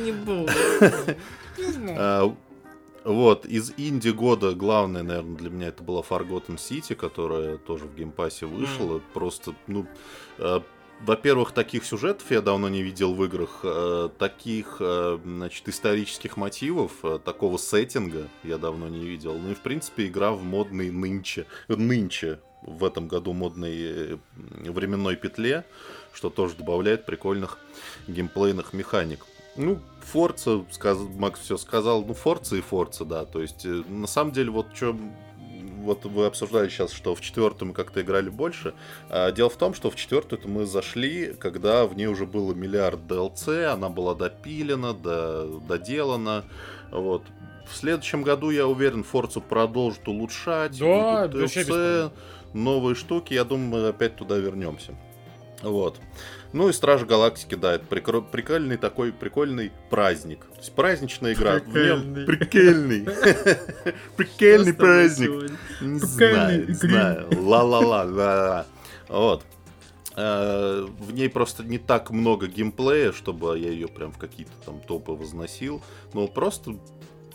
Не буду. Пизду. А, Вот, из инди года главное, наверное, для меня это была Forgotten City, которая тоже в геймпассе вышла. Просто, ну, э, во-первых, таких сюжетов я давно не видел в играх, э, таких, э, значит, исторических мотивов, э, такого сеттинга я давно не видел. Ну и, в принципе, игра в модной нынче, нынче в этом году модной э, временной петле, что тоже добавляет прикольных геймплейных механик. Ну, Форца, сказ... Макс все сказал, ну, Форца и Форца, да, то есть, э, на самом деле, вот что вот вы обсуждали сейчас, что в четвертую мы как-то играли больше. А, дело в том, что в четвертую это мы зашли, когда в ней уже было миллиард DLC, она была допилена, до- доделана. Вот. В следующем году, я уверен, Форцу продолжат улучшать. Да, DLC, новые штуки. Я думаю, мы опять туда вернемся. Вот. Ну и Стражи Галактики, да, это прикро- прикольный такой прикольный праздник. То есть праздничная игра. Нем прикольный. Прикольный праздник. Не знаю, не знаю. Ла-ла-ла, ла-ла. Вот. Э, В ней просто не так много геймплея, чтобы я ее прям в какие-то там топы возносил. Но просто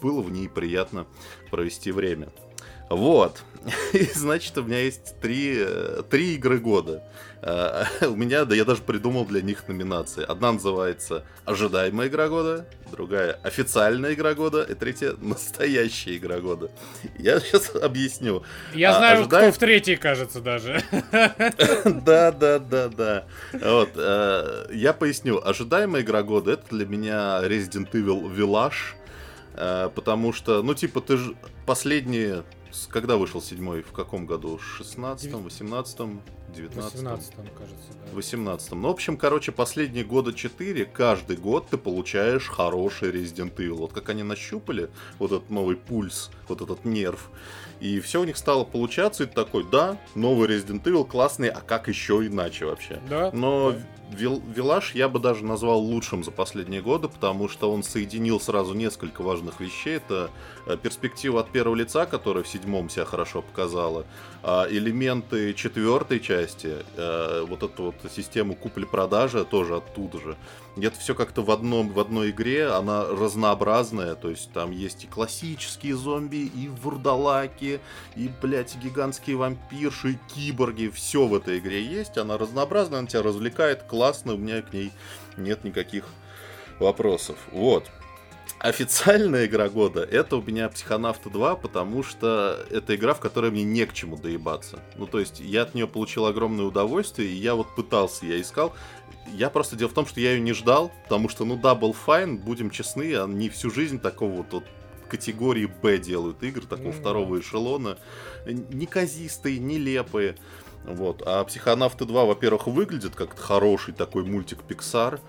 было в ней приятно провести время. Вот. И значит, у меня есть три, э, три игры года. Э, У меня, да я даже придумал для них номинации. Одна называется «Ожидаемая игра года», другая «Официальная игра года», и третья «Настоящая игра года». Я сейчас объясню. Я а, знаю, ожидаем- кто в третьей, кажется, даже. Да, да, да, да. Вот, э, я поясню. Ожидаемая игра года это для меня Resident Evil Village. потому что, ну, типа, ты же последние. Когда вышел седьмой? В каком году? 16-м, 18-м? 19 18 кажется, да. 18 Ну, в общем, короче, последние года 4, каждый год ты получаешь хороший Resident Evil. Вот как они нащупали вот этот новый пульс, вот этот нерв. И все у них стало получаться, и ты такой, да, новый Resident Evil классный, а как еще иначе вообще? Да. Но да. Вил- Вилаж я бы даже назвал лучшим за последние годы, потому что он соединил сразу несколько важных вещей. Это э, перспектива от первого лица, которая в седьмом себя хорошо показала, а элементы четвертой части, э, вот эту вот систему купли-продажи тоже оттуда же. Это все как-то в, одном, в одной игре, она разнообразная, то есть там есть и классические зомби, и вурдалаки, и, блядь, гигантские вампирши, и киборги, все в этой игре есть, она разнообразная, она тебя развлекает, классно, у меня к ней нет никаких вопросов. Вот. Официальная игра года это у меня Психонавты 2, потому что это игра, в которой мне не к чему доебаться. Ну, то есть, я от нее получил огромное удовольствие, и я вот пытался, я искал. Я просто дело в том, что я ее не ждал, потому что, ну, Double Fine, будем честны, они всю жизнь такого вот, вот категории Б делают игры, такого mm-hmm. второго эшелона. Неказистые, нелепые. Вот. А Психонавты 2, во-первых, выглядит как хороший такой мультик Pixar.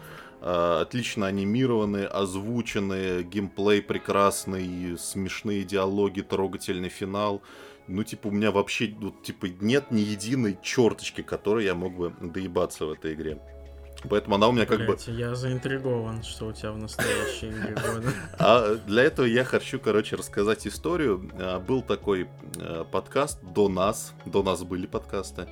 Uh, отлично анимированные, озвученные, геймплей прекрасный, смешные диалоги, трогательный финал. Ну, типа, у меня вообще, вот, типа, нет ни единой черточки, которой я мог бы доебаться в этой игре. Поэтому она у меня как Блять, бы... я заинтригован, что у тебя в настоящей игре года. А для этого я хочу, короче, рассказать историю. Был такой подкаст до нас, до нас были подкасты.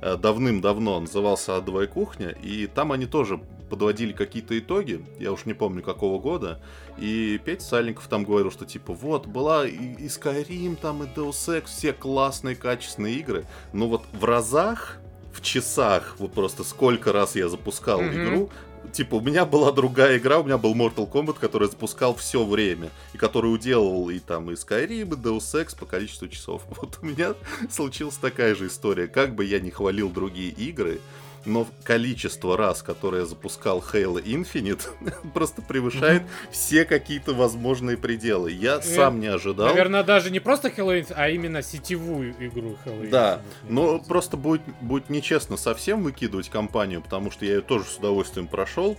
Давным-давно назывался «Адовая кухня», и там они тоже подводили какие-то итоги, я уж не помню какого года, и Петя Сальников там говорил, что типа вот, была и, и Skyrim, там и Deus Ex, все классные, качественные игры, но вот в разах в часах, вот просто сколько раз я запускал mm-hmm. игру, типа, у меня была другая игра, у меня был Mortal Kombat, который запускал все время, и который уделывал и там и Skyrim, и Deus Ex по количеству часов. Вот у меня случилась такая же история. Как бы я не хвалил другие игры, но количество раз, которое я запускал Halo Infinite, просто превышает все какие-то возможные пределы. Я сам не ожидал. Наверное, даже не просто Halo Infinite, а именно сетевую игру Halo Infinite. Да, но просто будет, будет нечестно совсем выкидывать компанию, потому что я ее тоже с удовольствием прошел.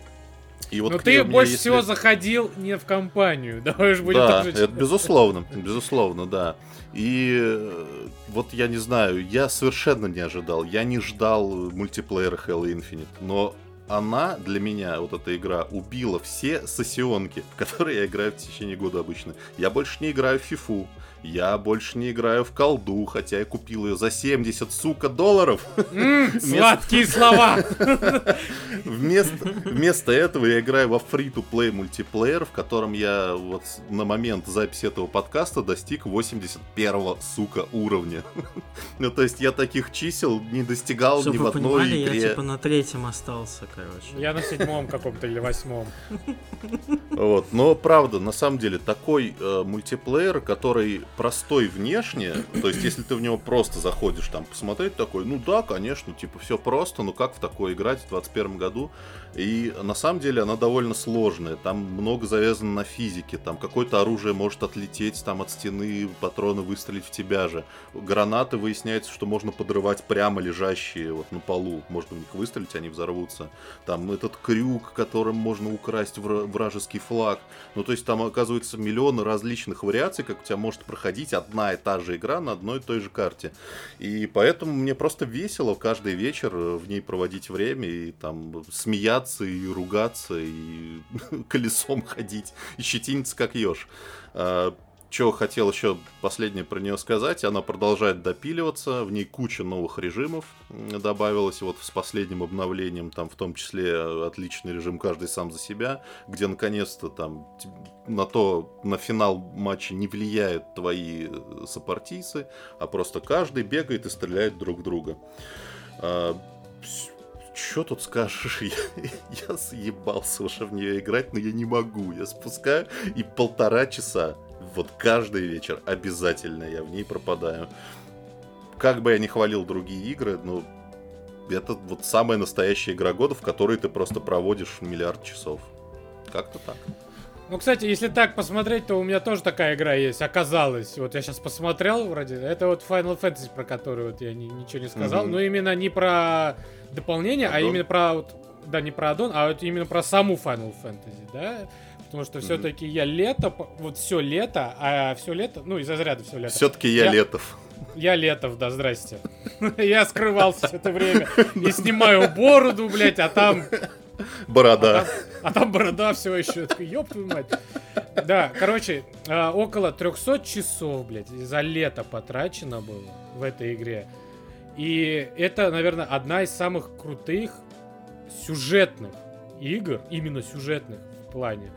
И вот Но ты больше если... всего заходил не в компанию, давай уж будем Да, это безусловно, безусловно, да. И э, вот я не знаю, я совершенно не ожидал, я не ждал мультиплеера Halo Infinite, но она для меня, вот эта игра, убила все сессионки, в которые я играю в течение года обычно. Я больше не играю в фифу, я больше не играю в колду, хотя я купил ее за 70, сука, долларов. Сладкие слова! Вместо, вместо этого я играю во free-to-play мультиплеер, в котором я вот на момент записи этого подкаста достиг 81 сука, уровня. ну, то есть я таких чисел не достигал ни в одной игре. я типа на третьем остался, короче. Я на седьмом каком-то или восьмом. Вот, но правда, на самом деле, такой э, мультиплеер, который простой внешне, то есть если ты в него просто заходишь там посмотреть, такой, ну да, конечно, типа все просто, но как в такое играть в 21 году? И на самом деле она довольно сложная, там много завязано на физике, там какое-то оружие может отлететь там от стены, патроны выстрелить в тебя же. Гранаты выясняется, что можно подрывать прямо лежащие вот на полу, можно в них выстрелить, они взорвутся. Там этот крюк, которым можно украсть вражеский флаг. Ну то есть там оказывается миллионы различных вариаций, как у тебя может проходить одна и та же игра на одной и той же карте. И поэтому мне просто весело каждый вечер в ней проводить время и там смеяться и ругаться, и колесом ходить, и щетиниться как еж. Что хотел еще последнее про нее сказать, она продолжает допиливаться, в ней куча новых режимов добавилось, вот с последним обновлением, там в том числе отличный режим каждый сам за себя, где наконец-то там на то, на финал матча не влияют твои э, сопартийцы, а просто каждый бегает и стреляет друг в друга а, что тут скажешь? Я, я съебался уже в нее играть, но я не могу. Я спускаю и полтора часа, вот каждый вечер обязательно я в ней пропадаю. Как бы я ни хвалил другие игры, но это вот самая настоящая игра года, в которой ты просто проводишь миллиард часов. Как-то так. Ну, кстати, если так посмотреть, то у меня тоже такая игра есть, оказалось. Вот я сейчас посмотрел вроде. Это вот Final Fantasy, про который вот я ни- ничего не сказал. Мгм. Но именно не про дополнение, а Аддон? именно про вот. Да, не про аддон, а вот именно про саму Final Fantasy, да? Потому что Мгм. все-таки я лето, вот все лето, а все лето, ну, из разряда все лето. Все-таки я Я- Летов. Я Летов, да, здрасте. Я скрывался все это время и снимаю бороду, блядь, а там Борода. а там борода все еще. Ёб твою мать. Да, короче, а, около 300 часов, блядь, за лето потрачено было в этой игре. И это, наверное, одна из самых крутых сюжетных игр, именно сюжетных в плане.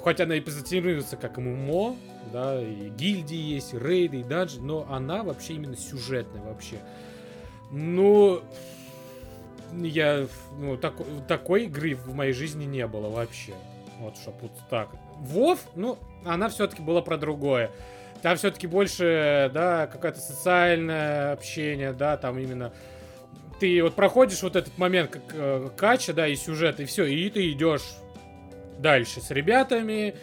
Хоть она и позиционируется как ММО, да, и гильдии есть, и рейды, и данжи, но она вообще именно сюжетная вообще. Ну, я, ну, тако- такой игры в моей жизни не было вообще. Вот, чтоб вот так. Вов, ну, она все-таки была про другое. Там все-таки больше, да, какое-то социальное общение, да, там именно ты вот проходишь вот этот момент как э, кача, да, и сюжет, и все, и ты идешь дальше с ребятами,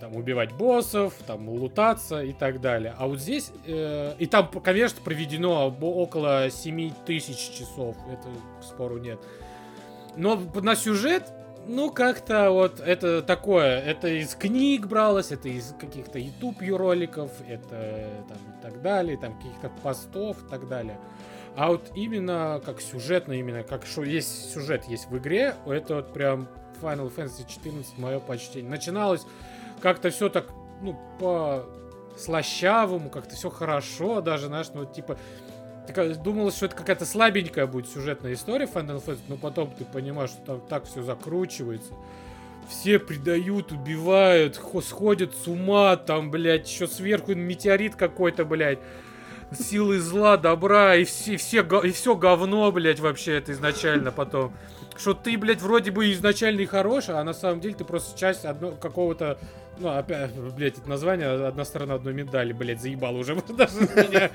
там убивать боссов, там лутаться и так далее. А вот здесь, э, и там, конечно, проведено около 7 тысяч часов, это спору нет. Но на сюжет, ну, как-то вот это такое, это из книг бралось, это из каких-то YouTube роликов, это там и так далее, там каких-то постов и так далее. А вот именно как сюжетно, именно как что есть сюжет есть в игре, это вот прям Final Fantasy 14 мое почтение. Начиналось как-то все так, ну, по слащавому, как-то все хорошо, даже, знаешь, ну, типа, думалось, что это какая-то слабенькая будет сюжетная история Final Fantasy, но потом ты понимаешь, что там так все закручивается. Все предают, убивают, хо- сходят с ума, там, блядь, еще сверху метеорит какой-то, блядь. Силы зла, добра, и все, все, го- и все говно, блядь, вообще это изначально потом. Что ты, блядь, вроде бы изначально и хороший, а на самом деле ты просто часть одно, какого-то ну, опять, блядь, это название одна сторона одной медали, блядь, заебало уже даже меня.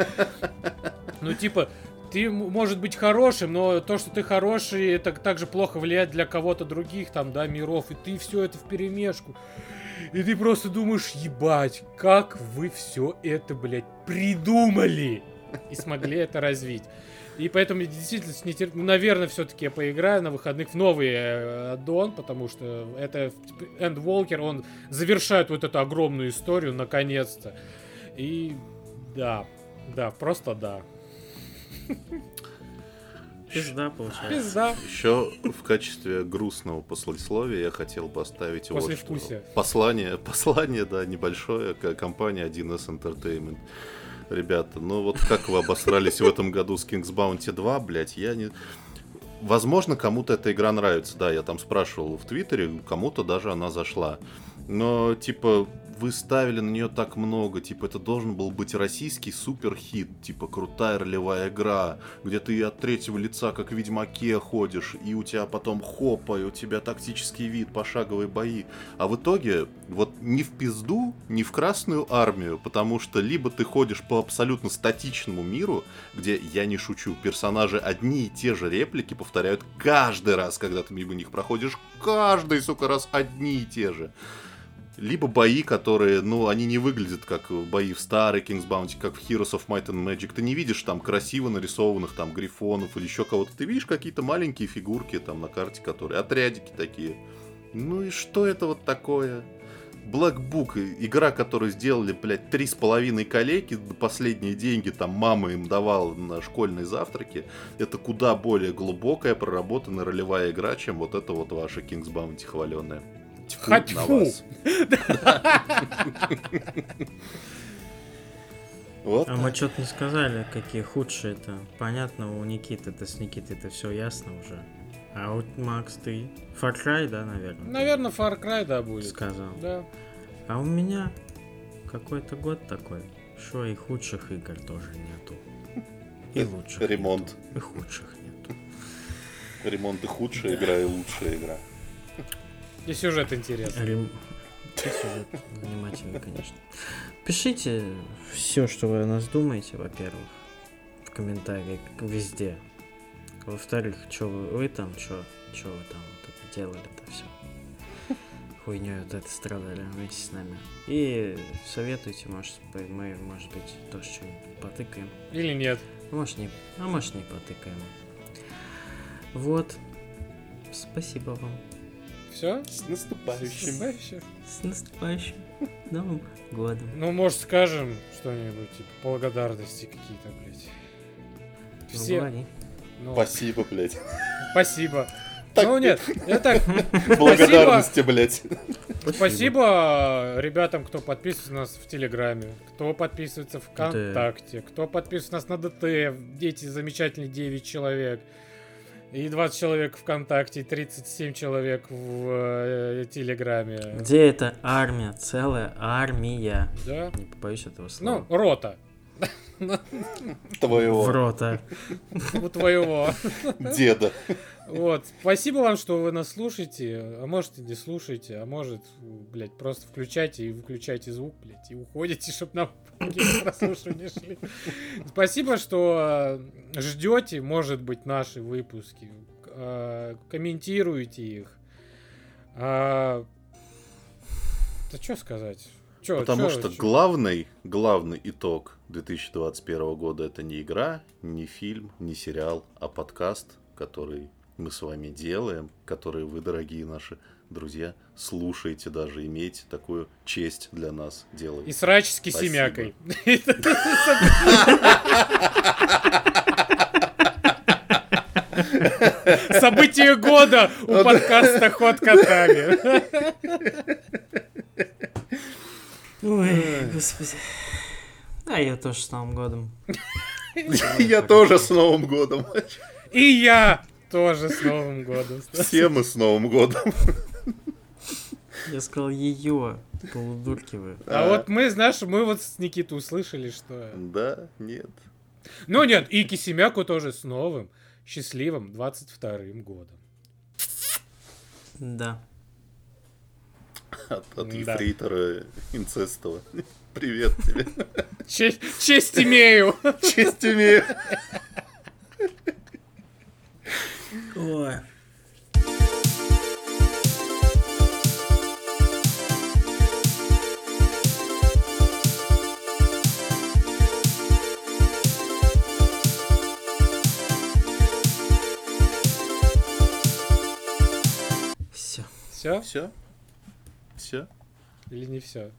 Ну, типа, ты может быть хорошим, но то, что ты хороший, это также плохо влияет для кого-то других, там, да, миров, и ты все это в перемешку. И ты просто думаешь, ебать, как вы все это, блядь, придумали и смогли это развить. И поэтому я действительно с нетер- ну, наверное, все-таки я поиграю на выходных в новый э, аддон, потому что это Endwalker, он завершает вот эту огромную историю наконец-то. И да, да, просто да. Пизда получается. Пизда. Еще в качестве грустного послесловия я хотел поставить вот что. Послание, послание, да, небольшое, к компании 1С Entertainment. Ребята, ну вот как вы обосрались в этом году с King's Bounty 2, блять, я не... Возможно, кому-то эта игра нравится, да, я там спрашивал в Твиттере, кому-то даже она зашла. Но, типа, вы ставили на нее так много, типа, это должен был быть российский суперхит, типа, крутая ролевая игра, где ты от третьего лица, как в Ведьмаке, ходишь, и у тебя потом хопа, и у тебя тактический вид, пошаговые бои. А в итоге, вот ни в пизду, ни в Красную Армию, потому что либо ты ходишь по абсолютно статичному миру, где, я не шучу, персонажи одни и те же реплики повторяют каждый раз, когда ты мимо них проходишь, каждый, сука, раз одни и те же. Либо бои, которые, ну, они не выглядят как бои в старой King's Bounty, как в Heroes of Might and Magic. Ты не видишь там красиво нарисованных там грифонов или еще кого-то. Ты видишь какие-то маленькие фигурки там на карте, которые, отрядики такие. Ну и что это вот такое? Black Book, игра, которую сделали, блядь, три с половиной коллеги, последние деньги там мама им давала на школьные завтраки, это куда более глубокая, проработанная ролевая игра, чем вот эта вот ваша King's Bounty хваленая. Тьфу Хоть на фу. вас. Вот. А мы что-то не сказали, какие худшие это. Понятно, у Никиты, это с Никитой это все ясно уже. А вот Макс, ты Far Cry, да, наверное? Наверное, Far Cry, да, будет. Сказал. Да. А у меня какой-то год такой, что и худших игр тоже нету. И лучших. Ремонт. нету, И худших нету. Ремонт и худшая игра, и лучшая игра. И сюжет интересный. Рем- сюжет внимательно, конечно. Пишите все, что вы о нас думаете, во-первых, в комментариях везде. Во-вторых, что вы, вы там, что вы там вот это делали-то все. хуйней вот этой страдали вместе с нами. И советуйте, может, мы, может быть, тоже что-нибудь потыкаем. Или нет. Может, не, а может, не потыкаем. Вот. Спасибо вам. Все? С наступающим. С наступающим Новым годом. Ну, может, скажем что-нибудь, типа, благодарности какие-то, блядь. Ну, Все. Ну, Спасибо, блядь. спасибо. Так- Ну, нет, я так, Благодарности, блядь. Спасибо ребятам, кто подписывается на нас в Телеграме, кто подписывается в ВКонтакте, кто подписывается на нас на ДТ, эти замечательные 9 человек, и 20 человек ВКонтакте, и 37 человек в э, Телеграме. Где эта армия? Целая армия. Да? Не побоюсь этого Ну, слова. рота. В Твоего рота. У твоего. деда. Вот. Спасибо вам, что вы нас слушаете. А может и не слушаете, а может, блядь, просто включайте и выключайте звук, блядь, и уходите, чтобы нам прослушивания шли. Спасибо, что э, ждете, может быть, наши выпуски. э, Комментируете их. А, Да что сказать? Чё- Потому чё- что чё? главный, главный итог 2021 года это не игра, не фильм, не сериал, а подкаст, который мы с вами делаем, который вы, дорогие наши друзья, слушаете даже, имеете такую честь для нас делать. И срач с Спасибо. кисемякой. Событие года у подкаста Ход котами. Ой, господи. А я тоже с Новым годом. Я тоже с Новым годом. И я тоже с Новым годом. Все мы с Новым годом. Я сказал ее, полудурки вы. А вот мы, знаешь, мы вот с Никитой услышали, что... Да, нет. Ну нет, и Кисемяку тоже с новым, счастливым 22-м годом. Да. От, от Да. ефрейтора Инцестова. Привет тебе. Честь, честь имею. Честь имею. Ой. Все. Все? Все? Все? Или не все?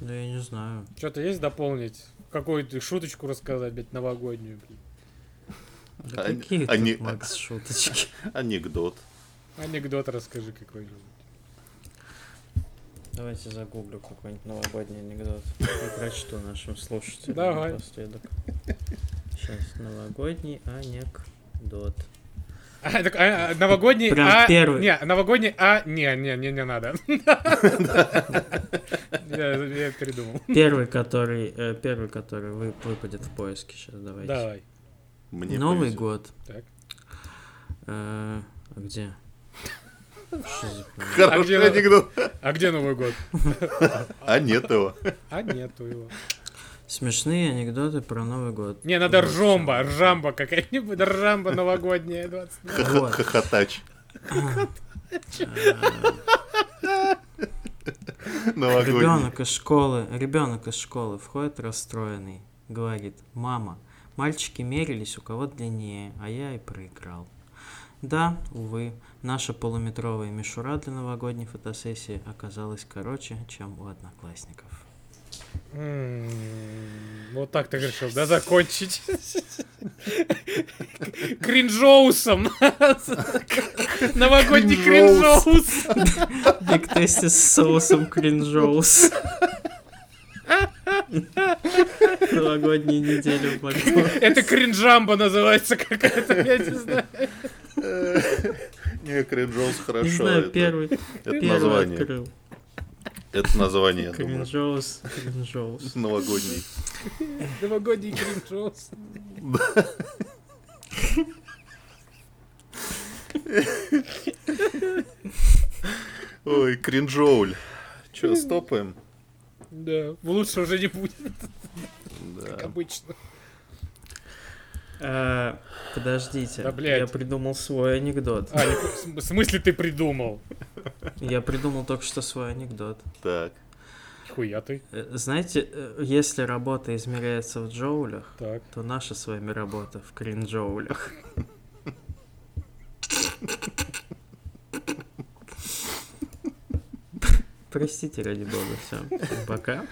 Да я не знаю. Что-то есть дополнить? Какую-то шуточку рассказать, блядь, новогоднюю, блядь. Да Ань- какие они- тут, Макс, шуточки? Анекдот. Анекдот расскажи какой-нибудь. Давайте загуглю какой-нибудь новогодний анекдот и прочту нашим слушателям Давай. напоследок. Сейчас, новогодний анекдот. А, так, а, а, новогодний Прям а... первый. Не, новогодний а... Не, не, не, не надо. Я передумал. Первый, который, э, первый, который вы, выпадет в поиске сейчас, давайте. Давай. Мне Новый год. Так. Э, а где? А Хороший где- анекдот. А где Новый год? А нет его. А нету его. Смешные анекдоты про Новый год. Не, надо Вот, ржомба, ржамба какая-нибудь, ржамба новогодняя 20. Вот. Хохотач. Ребенок из школы, ребенок из школы входит расстроенный, говорит, мама, мальчики мерились, у кого длиннее, а я и проиграл. Да, увы, наша полуметровая мишура для новогодней фотосессии оказалась короче, чем у одноклассников. Вот так ты решил, да, закончить? Кринжоусом. Новогодний Кринжоус. Биг тесте с соусом кринжоус. Новогоднюю неделю в Макдональдсе. Это кринжамба называется какая-то, я не знаю. Не, Кринжоус хорошо. Не знаю, это- первый, Это название. Это название, я думаю. Кринжоус, кринжоус. Новогодний. Новогодний кринжоус. Ой, кринжоуль. Че, стопаем? Да, лучше уже не будет, как Да. обычно. А, Подождите, Да, блядь. я придумал свой анекдот. А, не- в смысле ты придумал? Я придумал только что свой анекдот. Так. Хуя ты. Э, Знаете, э, если работа измеряется в джоулях, Так. то наша с вами работа в кринджоулях. Простите, ради бога, все. Пока.